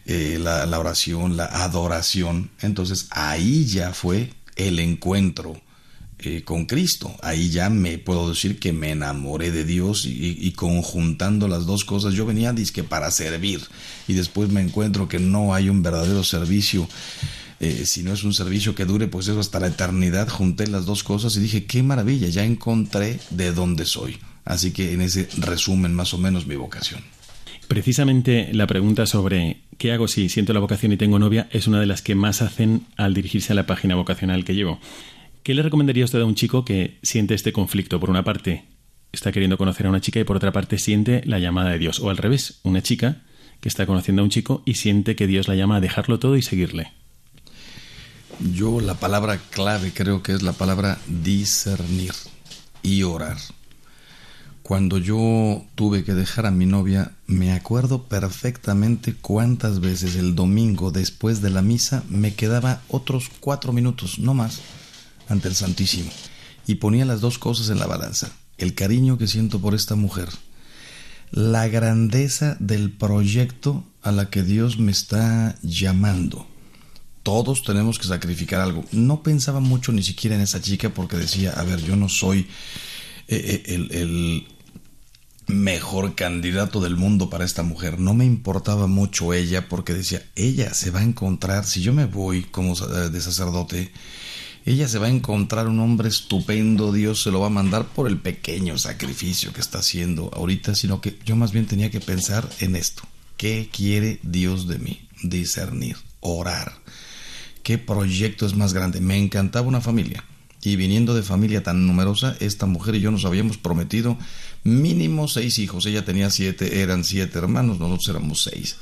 eh, la, oración, la adoración. Entonces ahí ya fue el encuentro eh, con Cristo. Ahí ya me puedo decir que me enamoré de Dios y, conjuntando las dos cosas, yo venía disque para servir y después me encuentro que no hay un verdadero servicio. Eh, si no es un servicio que dure, pues eso hasta la eternidad, junté las dos cosas y dije, qué maravilla, ya encontré de dónde soy. Así que en ese resumen más o menos mi vocación. Precisamente la pregunta sobre qué hago si siento la vocación y tengo novia es una de las que más hacen al dirigirse a la página vocacional que llevo. ¿Qué le recomendaría usted a un chico que siente este conflicto? Por una parte, está queriendo conocer a una chica y por otra parte siente la llamada de Dios. O al revés, una chica que está conociendo a un chico y siente que Dios la llama a dejarlo todo y seguirle. Yo la palabra clave creo que es la palabra discernir y orar. Cuando yo tuve que dejar a mi novia, me acuerdo perfectamente cuántas veces el domingo después de la misa me quedaba otros cuatro minutos, no más ante el Santísimo y ponía las dos cosas en la balanza, el cariño que siento por esta mujer, la grandeza del proyecto a la que Dios me está llamando. Todos tenemos que sacrificar algo. No pensaba mucho ni siquiera en esa chica porque decía, a ver, yo no soy eh, eh, el, el mejor candidato del mundo para esta mujer. No me importaba mucho ella porque decía, ella se va a encontrar, si yo me voy como de sacerdote, ella se va a encontrar un hombre estupendo, Dios se lo va a mandar por el pequeño sacrificio que está haciendo ahorita, sino que yo más bien tenía que pensar en esto. ¿Qué quiere Dios de mí? Discernir, orar. ¿Qué proyecto es más grande? Me encantaba una familia. Y viniendo de familia tan numerosa, esta mujer y yo nos habíamos prometido mínimo seis hijos. Ella tenía siete, eran siete hermanos, nosotros éramos seis.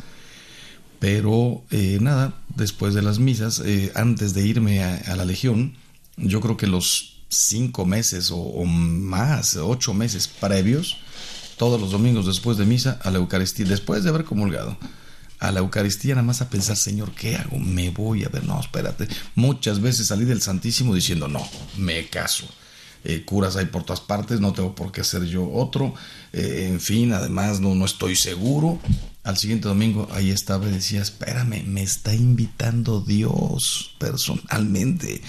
Pero eh, nada, después de las misas, eh, antes de irme a, la Legión, yo creo que los cinco meses o, más, ocho meses previos, todos los domingos después de misa, a la Eucaristía, después de haber comulgado, a la Eucaristía nada más a pensar, Señor, ¿qué hago? Me voy a ver, no, espérate. Muchas veces salí del Santísimo diciendo, no, me caso. Eh, curas hay por todas partes, no tengo por qué ser yo otro, en fin, además no, no estoy seguro, al siguiente domingo ahí estaba y decía, espérame, me está invitando Dios personalmente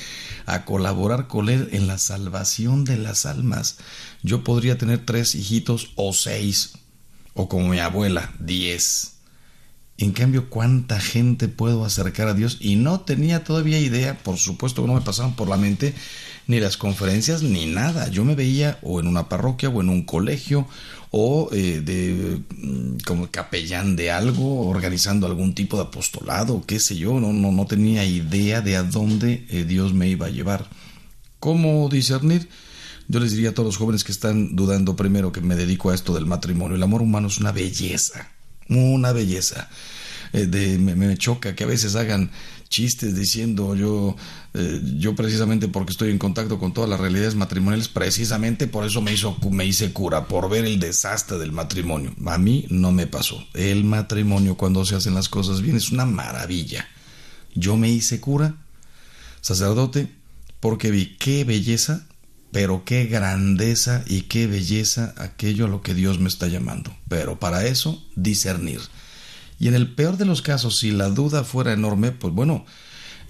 a colaborar con Él en la salvación de las almas. Yo podría tener tres hijitos o seis, o como mi abuela, diez. En cambio, ¿cuánta gente puedo acercar a Dios? Y no tenía todavía idea, por supuesto que no me pasaban por la mente ni las conferencias ni nada. Yo me veía o en una parroquia o en un colegio o eh, de mm, como capellán de algo, organizando algún tipo de apostolado, qué sé yo, no, no, no tenía idea de a dónde eh, Dios me iba a llevar. ¿Cómo discernir? Yo les diría a todos los jóvenes que están dudando primero que me dedico a esto del matrimonio. El amor humano es una belleza, una belleza. Eh, de, me, choca que a veces hagan chistes diciendo yo, eh, yo precisamente porque estoy en contacto con todas las realidades matrimoniales, precisamente por eso me, hizo, me hice cura, por ver el desastre del matrimonio. A mí no me pasó. El matrimonio cuando se hacen las cosas bien es una maravilla. Yo me hice cura, sacerdote, porque vi qué belleza, pero qué grandeza y qué belleza aquello a lo que Dios me está llamando. Pero para eso, discernir. Y en el peor de los casos, si la duda fuera enorme, pues bueno,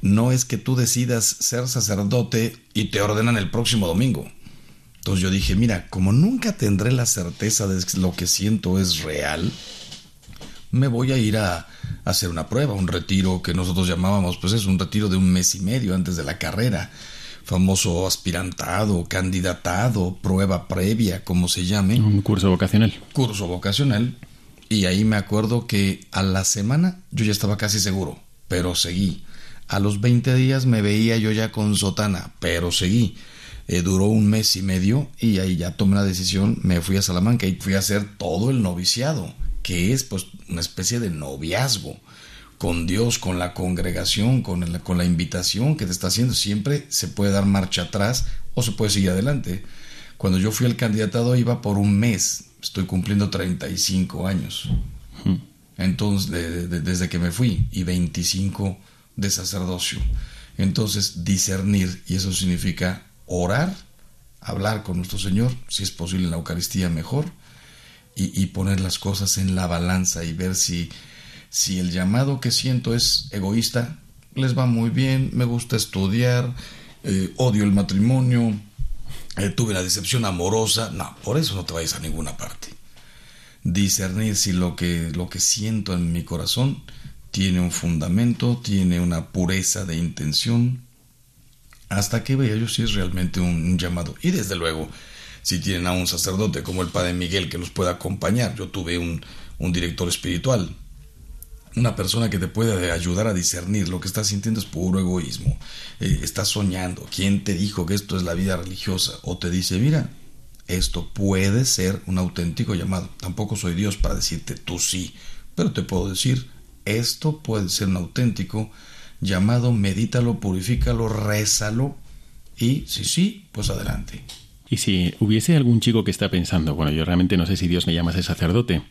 no es que tú decidas ser sacerdote y te ordenan el próximo domingo. Entonces yo dije, mira, como nunca tendré la certeza de que lo que siento es real, me voy a ir a, hacer una prueba, un retiro que nosotros llamábamos, pues es un retiro de un mes y medio antes de la carrera, famoso aspirantado, candidatado, prueba previa, como se llame. Un curso vocacional. Curso vocacional. Y ahí me acuerdo que a la semana yo ya estaba casi seguro, pero seguí. A los 20 días me veía yo ya con sotana, pero seguí. Eh, duró un mes y medio y ahí ya tomé la decisión, me fui a Salamanca y fui a hacer todo el noviciado, que es pues una especie de noviazgo con Dios, con la congregación, con, con la invitación que te está haciendo. Siempre se puede dar marcha atrás o se puede seguir adelante. Cuando yo fui al candidatado iba por un mes, estoy cumpliendo 35 años. Entonces, desde que me fui, y 25 de sacerdocio. Entonces, discernir, y eso significa orar, hablar con nuestro Señor, si es posible en la Eucaristía mejor, y, poner las cosas en la balanza y ver si, si el llamado que siento es egoísta, les va muy bien, me gusta estudiar, eh, odio el matrimonio, eh, tuve una decepción amorosa. No, por eso no te vayas a ninguna parte. Discernir si lo que, lo que siento en mi corazón tiene un fundamento, tiene una pureza de intención, hasta que vea yo si es realmente un, llamado. Y desde luego, si tienen a un sacerdote como el Padre Miguel que los pueda acompañar, yo tuve un, un director espiritual, una persona que te puede ayudar a discernir lo que estás sintiendo es puro egoísmo, eh, estás soñando, ¿quién te dijo que esto es la vida religiosa? O te dice, mira, esto puede ser un auténtico llamado. Tampoco soy Dios para decirte tú sí, pero te puedo decir, esto puede ser un auténtico llamado, medítalo, purifícalo, rézalo y si sí, pues adelante. Y si hubiese algún chico que está pensando, bueno, yo realmente no sé si Dios me llama a ser sacerdote,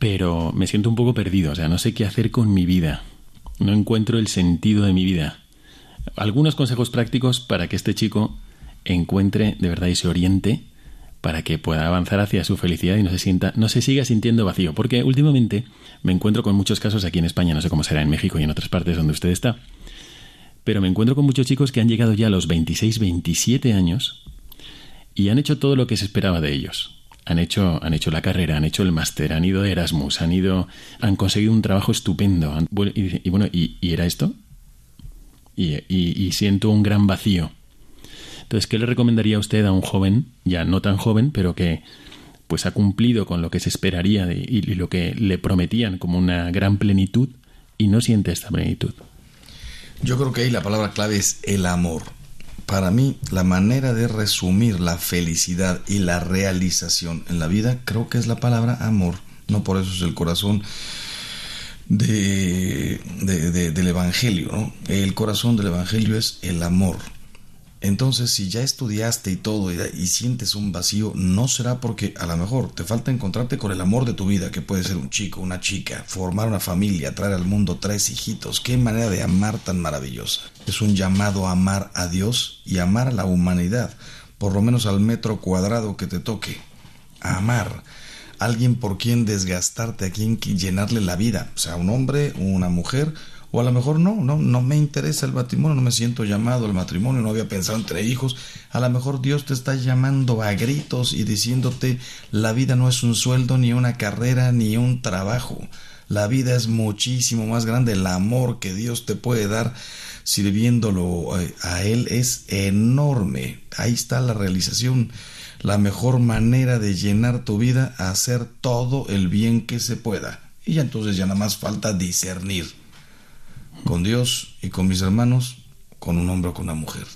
pero me siento un poco perdido, o sea, no sé qué hacer con mi vida, no encuentro el sentido de mi vida. Algunos consejos prácticos para que este chico encuentre de verdad y se oriente para que pueda avanzar hacia su felicidad y no se sienta, no se siga sintiendo vacío. Porque últimamente me encuentro con muchos casos aquí en España, no sé cómo será en México y en otras partes donde usted está, pero me encuentro con muchos chicos que han llegado ya a los 26, 27 años y han hecho todo lo que se esperaba de ellos. Han hecho, han hecho la carrera, han hecho el máster, han ido de Erasmus, han ido, han conseguido un trabajo estupendo. y, bueno, ¿y, era esto? y siento un gran vacío entonces, ¿qué le recomendaría a usted a un joven, ya no tan joven, pero que pues ha cumplido con lo que se esperaría y, lo que le prometían como una gran plenitud y no siente esta plenitud? Yo creo que ahí la palabra clave es el amor. Para mí, la manera de resumir la felicidad y la realización en la vida, creo que es la palabra amor. No por eso es el corazón de, del Evangelio. El corazón del Evangelio es el amor. Entonces, si ya estudiaste y todo y, sientes un vacío, no será porque a lo mejor te falta encontrarte con el amor de tu vida, que puede ser un chico, una chica, formar una familia, traer al mundo tres hijitos. Qué manera de amar tan maravillosa. Es un llamado a amar a Dios y amar a la humanidad, por lo menos al metro cuadrado que te toque. A amar. Alguien por quien desgastarte, a quien llenarle la vida, sea un hombre, una mujer o a lo mejor no, no, no me interesa el matrimonio, no me siento llamado al matrimonio, no había pensado entre hijos. A lo mejor Dios te está llamando a gritos y diciéndote la vida no es un sueldo, ni una carrera, ni un trabajo. La vida es muchísimo más grande. El amor que Dios te puede dar sirviéndolo eh, a Él es enorme. Ahí está la realización. La mejor manera de llenar tu vida, hacer todo el bien que se pueda. Y ya entonces ya nada más falta discernir con Dios y con mis hermanos, con un hombre o con una mujer.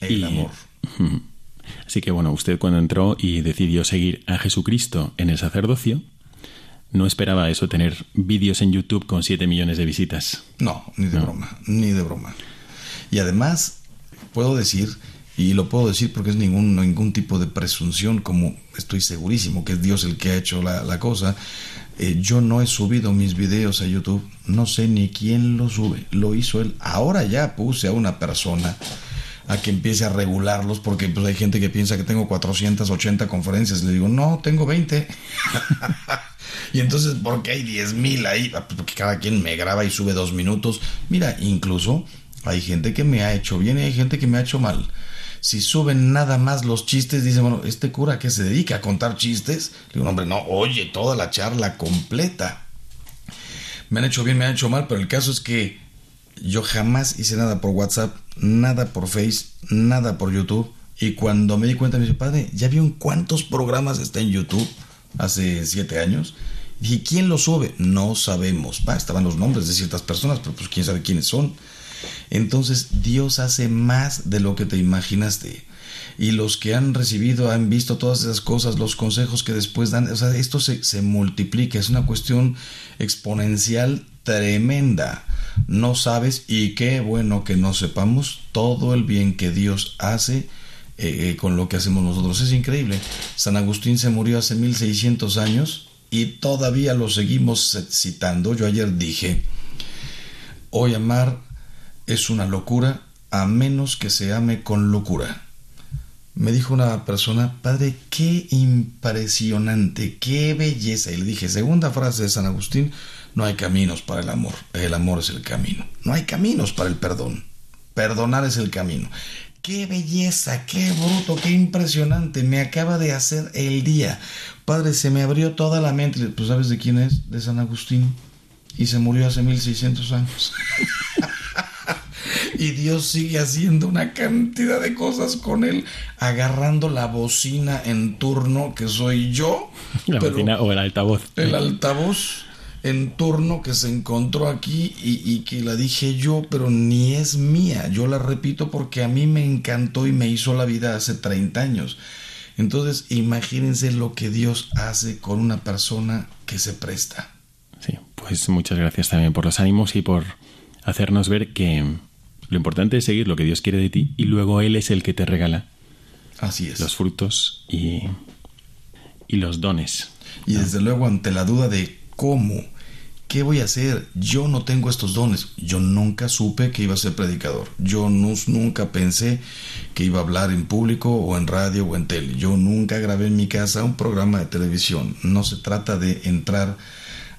El amor. Así que bueno, usted cuando entró y decidió seguir a Jesucristo en el sacerdocio, no esperaba eso, tener vídeos en YouTube con 7 millones de visitas. No, ni de broma, ni de broma. Y además, puedo decir, y lo puedo decir porque es ningún, ningún tipo de presunción, como estoy segurísimo que es Dios el que ha hecho la, la cosa, eh, yo no he subido mis videos a YouTube, no sé ni quién lo sube, lo hizo él. Ahora ya puse a una persona a que empiece a regularlos porque pues, hay gente que piensa que tengo 480 conferencias. Le digo, no, tengo 20. y entonces, ¿por qué hay 10 mil ahí? Ah, pues, porque cada quien me graba y sube dos minutos. Mira, incluso hay gente que me ha hecho bien y hay gente que me ha hecho mal si suben nada más los chistes, dicen, bueno, este cura que se dedica a contar chistes, le digo, hombre, no, oye, toda la charla completa. Me han hecho bien, me han hecho mal, pero el caso es que yo jamás hice nada por WhatsApp, nada por Face, nada por YouTube. Y cuando me di cuenta, me dice, padre, ¿ya vio en cuántos programas está en YouTube hace siete años? Dije, ¿quién lo sube? No sabemos. Va, estaban los nombres de ciertas personas, pero pues quién sabe quiénes son. Entonces Dios hace más de lo que te imaginaste. Y los que han recibido han visto todas esas cosas, los consejos que después dan, o sea, esto se, multiplica, es una cuestión exponencial tremenda. No sabes y qué bueno que no sepamos todo el bien que Dios hace eh, eh, con lo que hacemos nosotros. Es increíble. San Agustín se murió hace 1600 años y todavía lo seguimos citando. Yo ayer dije, hoy amar es una locura a menos que se ame con locura. Me dijo una persona, padre, qué impresionante, qué belleza. Y le dije, segunda frase de San Agustín, no hay caminos para el amor, el amor es el camino. No hay caminos para el perdón. Perdonar es el camino. Qué belleza, qué bruto, qué impresionante. Me acaba de hacer el día. Padre, se me abrió toda la mente. Pues sabes de quién es? De San Agustín. Y se murió hace 1600 años. y Dios sigue haciendo una cantidad de cosas con él, agarrando la bocina en turno que soy yo. La bocina o el altavoz. El altavoz en turno que se encontró aquí y, y, que la dije yo, pero ni es mía. Yo la repito porque a mí me encantó y me hizo la vida hace 30 años. Entonces, imagínense lo que Dios hace con una persona que se presta. Sí, pues muchas gracias también por los ánimos y por hacernos ver que lo importante es seguir lo que Dios quiere de ti y luego Él es el que te regala. Así es. Los frutos y, y los dones. Y desde luego ante la duda de cómo ¿Qué voy a hacer? Yo no tengo estos dones. Yo nunca supe que iba a ser predicador. Yo no, nunca pensé que iba a hablar en público o en radio o en tele. Yo nunca grabé en mi casa un programa de televisión. No se trata de entrar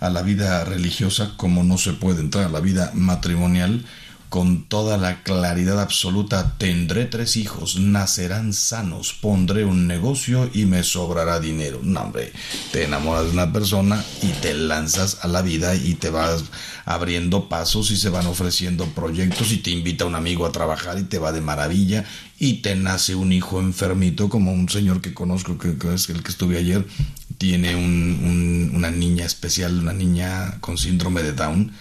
a la vida religiosa como no se puede entrar a la vida matrimonial con toda la claridad absoluta, tendré tres hijos, nacerán sanos, pondré un negocio y me sobrará dinero. No, hombre, te enamoras de una persona y te lanzas a la vida y te vas abriendo pasos y se van ofreciendo proyectos y te invita un amigo a trabajar y te va de maravilla y te nace un hijo enfermito como un señor que conozco, que, es el que estuve ayer, tiene una niña especial, una niña con síndrome de Down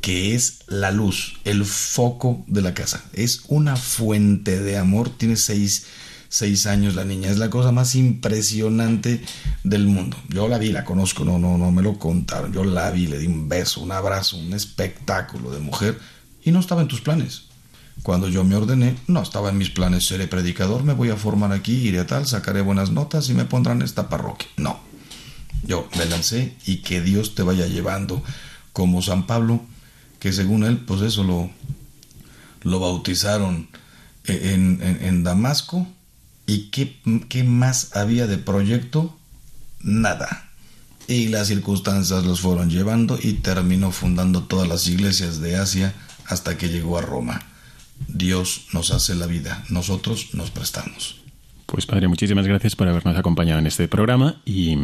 que es la luz, el foco de la casa. Es una fuente de amor. Tiene seis, seis, años la niña. Es la cosa más impresionante del mundo. Yo la vi, la conozco, no, no, no me lo contaron. Yo la vi, le di un beso, un abrazo, un espectáculo de mujer y no estaba en tus planes. Cuando yo me ordené, no estaba en mis planes, seré predicador, me voy a formar aquí, iré a tal, sacaré buenas notas y me pondrán esta parroquia. No. Yo me lancé y que Dios te vaya llevando como San Pablo que según él, pues eso lo, lo bautizaron en, Damasco. ¿Y qué, qué, más había de proyecto? Nada. Y las circunstancias los fueron llevando y terminó fundando todas las iglesias de Asia hasta que llegó a Roma. Dios nos hace la vida, nosotros nos prestamos. Pues Padre, muchísimas gracias por habernos acompañado en este programa y,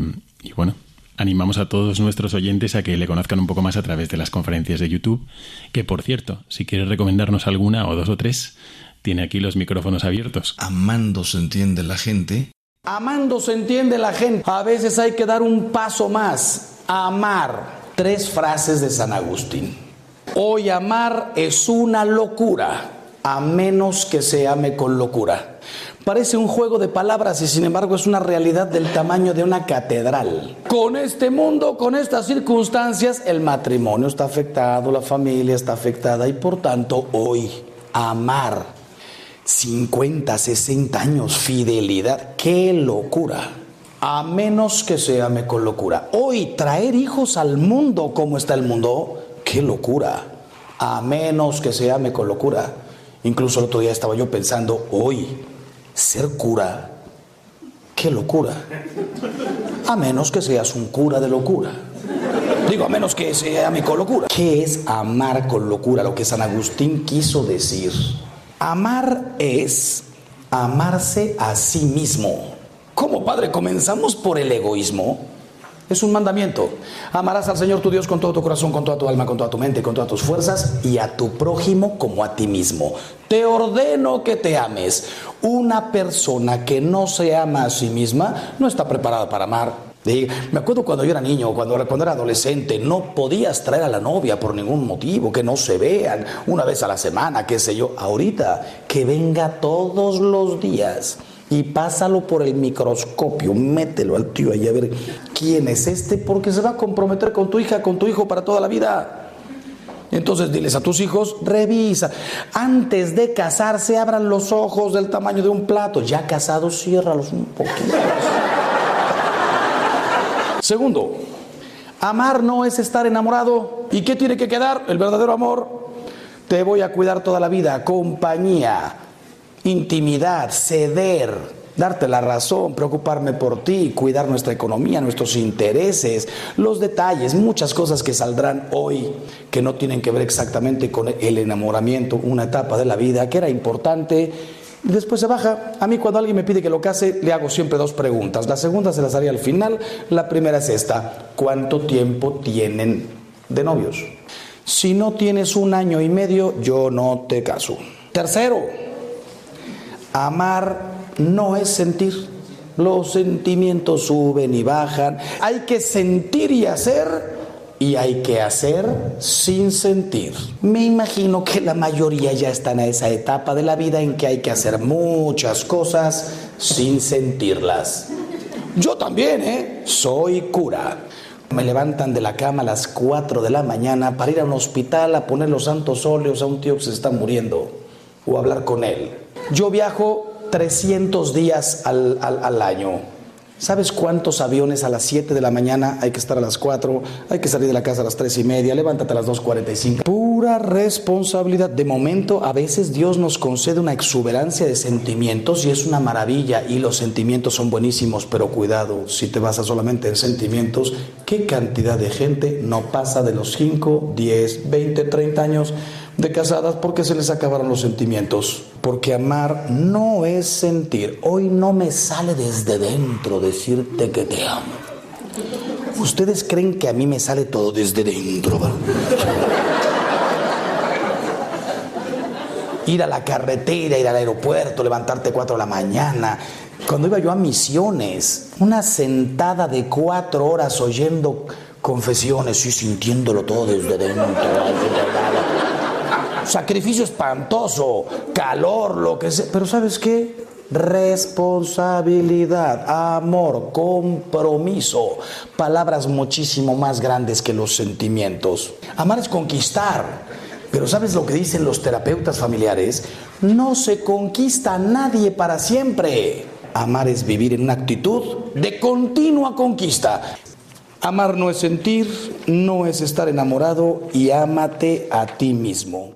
y bueno, Animamos a todos nuestros oyentes a que le conozcan un poco más a través de las conferencias de YouTube, que por cierto, si quieres recomendarnos alguna o dos o tres, tiene aquí los micrófonos abiertos. Amando se entiende la gente. Amando se entiende la gente. A veces hay que dar un paso más. Amar. Tres frases de San Agustín. Hoy amar es una locura, a menos que se ame con locura. Parece un juego de palabras y sin embargo es una realidad del tamaño de una catedral. Con este mundo, con estas circunstancias, el matrimonio está afectado, la familia está afectada y por tanto hoy amar 50, 60 años, fidelidad, qué locura. A menos que se ame con locura. Hoy traer hijos al mundo como está el mundo, qué locura. A menos que se ame con locura. Incluso el otro día estaba yo pensando, hoy ser cura, qué locura. A menos que seas un cura de locura. Digo, a menos que sea mi con locura. ¿Qué es amar con locura? Lo que San Agustín quiso decir. Amar es amarse a sí mismo. ¿Cómo, padre? ¿Comenzamos por el egoísmo? Es un mandamiento. Amarás al Señor tu Dios con todo tu corazón, con toda tu alma, con toda tu mente, con todas tus fuerzas y a tu prójimo como a ti mismo. Te ordeno que te ames. Una persona que no se ama a sí misma no está preparada para amar. Me acuerdo cuando yo era niño, cuando, cuando era adolescente, no podías traer a la novia por ningún motivo, que no se vean una vez a la semana, qué sé yo. Ahorita, que venga todos los días y pásalo por el microscopio, mételo al tío ahí a ver quién es este, porque se va a comprometer con tu hija, con tu hijo para toda la vida. Entonces diles a tus hijos, revisa. Antes de casarse, abran los ojos del tamaño de un plato. Ya casados, ciérralos un poquito. Segundo, amar no es estar enamorado. ¿Y qué tiene que quedar? El verdadero amor. Te voy a cuidar toda la vida. Compañía, intimidad, ceder, darte la razón, preocuparme por ti, cuidar nuestra economía, nuestros intereses, los detalles, muchas cosas que saldrán hoy que no tienen que ver exactamente con el enamoramiento, una etapa de la vida que era importante. Después se baja. A mí cuando alguien me pide que lo case, le hago siempre dos preguntas. La segunda se las haría al final. La primera es esta. ¿Cuánto tiempo tienen de novios? Si no tienes un año y medio, yo no te caso. Tercero, amar no es sentir. Los sentimientos suben y bajan. Hay que sentir y hacer y hay que hacer sin sentir. Me imagino que la mayoría ya están a esa etapa de la vida en que hay que hacer muchas cosas sin sentirlas. Yo también, ¿eh? Soy cura. Me levantan de la cama a las 4 de la mañana para ir a un hospital a poner los santos óleos a un tío que se está muriendo o hablar con él. Yo viajo 300 días al, al, año. ¿Sabes cuántos aviones a las 7 de la mañana hay que estar a las 4? Hay que salir de la casa a las 3 y media, levántate a las 2.45. Pura responsabilidad. De momento, a veces Dios nos concede una exuberancia de sentimientos y es una maravilla y los sentimientos son buenísimos, pero cuidado, si te basas solamente en sentimientos, ¿qué cantidad de gente no pasa de los 5, 10, 20, 30 años? De casadas porque se les acabaron los sentimientos. Porque amar no es sentir. Hoy no me sale desde dentro decirte que te amo. Ustedes creen que a mí me sale todo desde dentro. ir a la carretera, ir al aeropuerto, levantarte cuatro de la mañana. Cuando iba yo a misiones, una sentada de cuatro horas oyendo confesiones y sintiéndolo todo desde dentro sacrificio espantoso, calor, lo que sea. Pero ¿sabes qué? Responsabilidad, amor, compromiso, palabras muchísimo más grandes que los sentimientos. Amar es conquistar. Pero ¿sabes lo que dicen los terapeutas familiares? No se conquista a nadie para siempre. Amar es vivir en una actitud de continua conquista. Amar no es sentir, no es estar enamorado y ámate a ti mismo.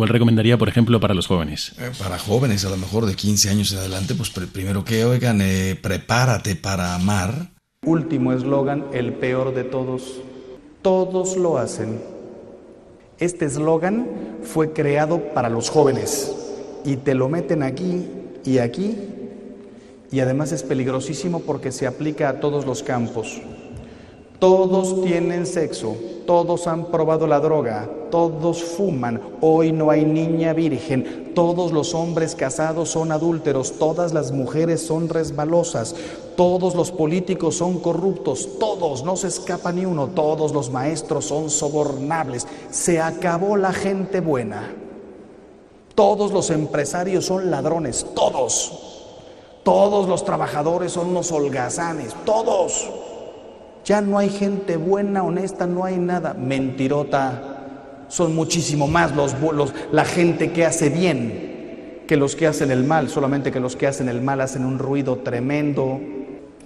¿Cuál recomendaría, por ejemplo, para los jóvenes? Eh, para jóvenes, a lo mejor de 15 años en adelante, pues primero que oigan, eh, prepárate para amar. Último eslogan, el peor de todos. Todos lo hacen. Este eslogan fue creado para los jóvenes y te lo meten aquí y aquí y además es peligrosísimo porque se aplica a todos los campos. Todos tienen sexo, todos han probado la droga, todos fuman, hoy no hay niña virgen, todos los hombres casados son adúlteros, todas las mujeres son resbalosas, todos los políticos son corruptos, todos, no se escapa ni uno, todos los maestros son sobornables, se acabó la gente buena, todos los empresarios son ladrones, todos, todos los trabajadores son unos holgazanes, todos. Ya no hay gente buena, honesta, no hay nada. Mentirota. Son muchísimo más los, la gente que hace bien que los que hacen el mal. Solamente que los que hacen el mal hacen un ruido tremendo.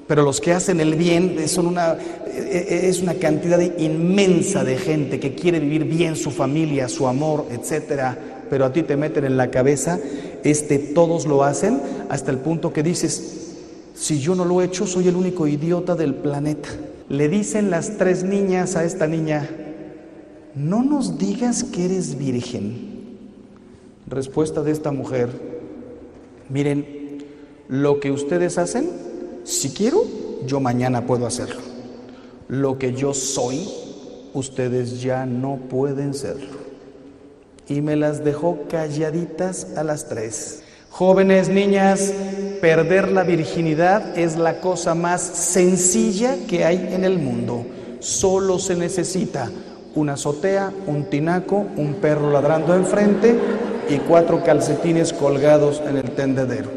Pero los que hacen el bien son una, e, e, es una cantidad inmensa de gente que quiere vivir bien su familia, su amor, etcétera. Pero a ti te meten en la cabeza, este todos lo hacen, hasta el punto que dices, si yo no lo he hecho, soy el único idiota del planeta. Le dicen las tres niñas a esta niña, no nos digas que eres virgen. Respuesta de esta mujer, miren, lo que ustedes hacen, si quiero, yo mañana puedo hacerlo. Lo que yo soy, ustedes ya no pueden serlo. Y me las dejó calladitas a las tres. Jóvenes, niñas, perder la virginidad es la cosa más sencilla que hay en el mundo. Solo se necesita una azotea, un tinaco, un perro ladrando enfrente y cuatro calcetines colgados en el tendedero.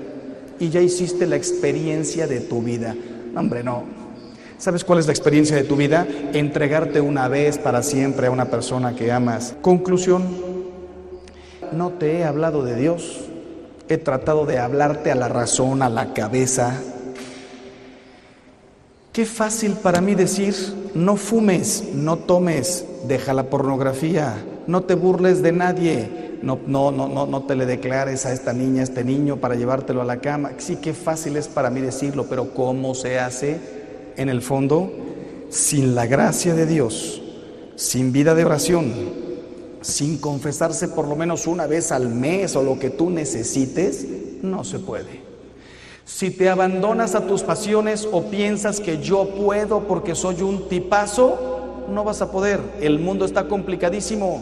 Y ya hiciste la experiencia de tu vida. Hombre, no. ¿Sabes cuál es la experiencia de tu vida? Entregarte una vez para siempre a una persona que amas. Conclusión, no te he hablado de Dios He tratado de hablarte a la razón, a la cabeza. Qué fácil para mí decir, no fumes, no tomes, deja la pornografía, no te burles de nadie, no, no, no, no, no te le declares a esta niña, a este niño para llevártelo a la cama. Sí, qué fácil es para mí decirlo, pero ¿cómo se hace? En el fondo, sin la gracia de Dios, sin vida de oración, sin confesarse por lo menos una vez al mes o lo que tú necesites, no se puede. Si te abandonas a tus pasiones o piensas que yo puedo porque soy un tipazo, no vas a poder. El mundo está complicadísimo.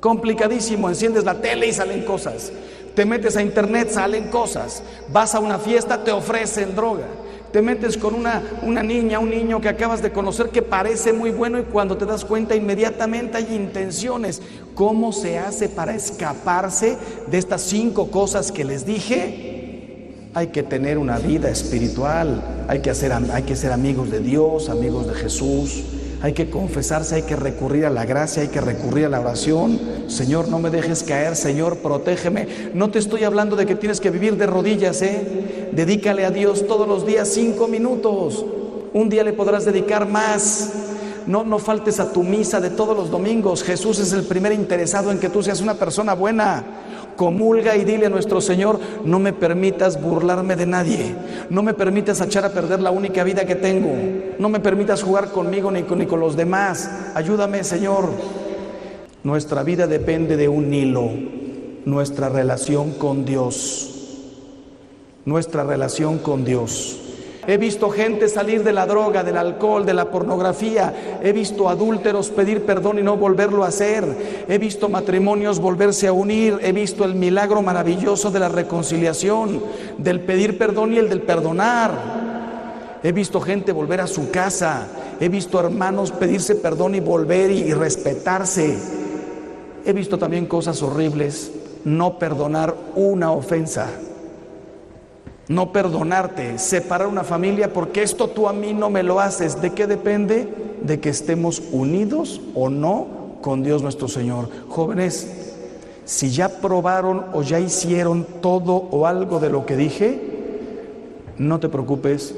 Complicadísimo. Enciendes la tele y salen cosas. Te metes a internet, salen cosas. Vas a una fiesta, te ofrecen droga. Te metes con una, una niña, un niño que acabas de conocer que parece muy bueno y cuando te das cuenta inmediatamente hay intenciones. ¿Cómo se hace para escaparse de estas cinco cosas que les dije? Hay que tener una vida espiritual, hay que, hacer, hay que ser amigos de Dios, amigos de Jesús, hay que confesarse, hay que recurrir a la gracia, hay que recurrir a la oración. Señor, no me dejes caer, Señor, protégeme. No te estoy hablando de que tienes que vivir de rodillas, ¿eh? Dedícale a Dios todos los días cinco minutos. Un día le podrás dedicar más. No, no faltes a tu misa de todos los domingos. Jesús es el primer interesado en que tú seas una persona buena comulga y dile a nuestro Señor, no me permitas burlarme de nadie, no me permitas echar a perder la única vida que tengo, no me permitas jugar conmigo ni con, ni con los demás, ayúdame Señor. Nuestra vida depende de un hilo, nuestra relación con Dios, nuestra relación con Dios. He visto gente salir de la droga, del alcohol, de la pornografía. He visto adúlteros pedir perdón y no volverlo a hacer. He visto matrimonios volverse a unir. He visto el milagro maravilloso de la reconciliación, del pedir perdón y el del perdonar. He visto gente volver a su casa. He visto hermanos pedirse perdón y volver y, respetarse. He visto también cosas horribles. No perdonar una ofensa no perdonarte, separar una familia, porque esto tú a mí no me lo haces. ¿De qué depende? De que estemos unidos o no con Dios nuestro Señor. Jóvenes, si ya probaron o ya hicieron todo o algo de lo que dije, no te preocupes,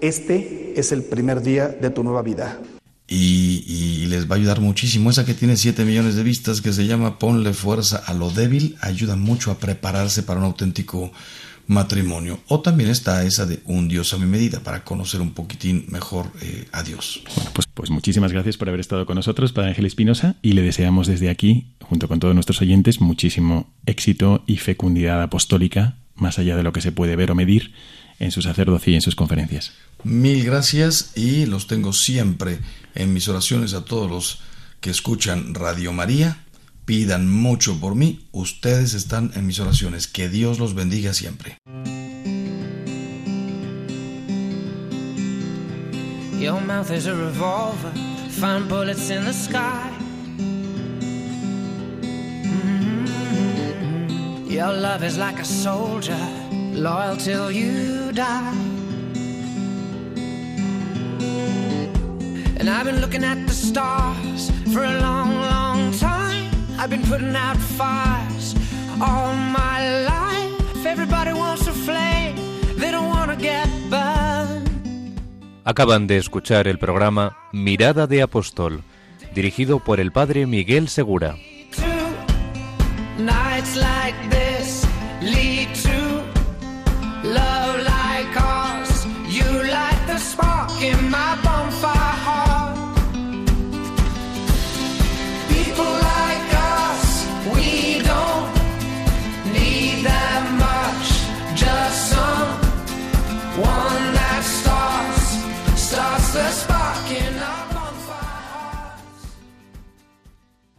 este es el primer día de tu nueva vida. Y, les va a ayudar muchísimo. Esa que tiene 7 millones de vistas, que se llama Ponle fuerza a lo débil, ayuda mucho a prepararse para un auténtico matrimonio. O también está esa de un Dios a mi medida para conocer un poquitín mejor eh, a Dios. Bueno, pues, pues muchísimas gracias por haber estado con nosotros, Padre Ángel Espinosa, y le deseamos desde aquí, junto con todos nuestros oyentes, muchísimo éxito y fecundidad apostólica, más allá de lo que se puede ver o medir en su sacerdocio y en sus conferencias. Mil gracias y los tengo siempre en mis oraciones a todos los que escuchan Radio María Pidan mucho por mí, ustedes están en mis oraciones. Que Dios los bendiga siempre. Your mouth is a revolver, find bullets in the sky. Mm-hmm. Your love is like a soldier, loyal till you die. And I've been looking at the stars for a long, long time. I've been putting out fires all my life. Everybody wants a flame, they don't wanna get burned. Acaban de escuchar el programa Mirada de Apóstol, dirigido por el padre Miguel Segura. Nights like this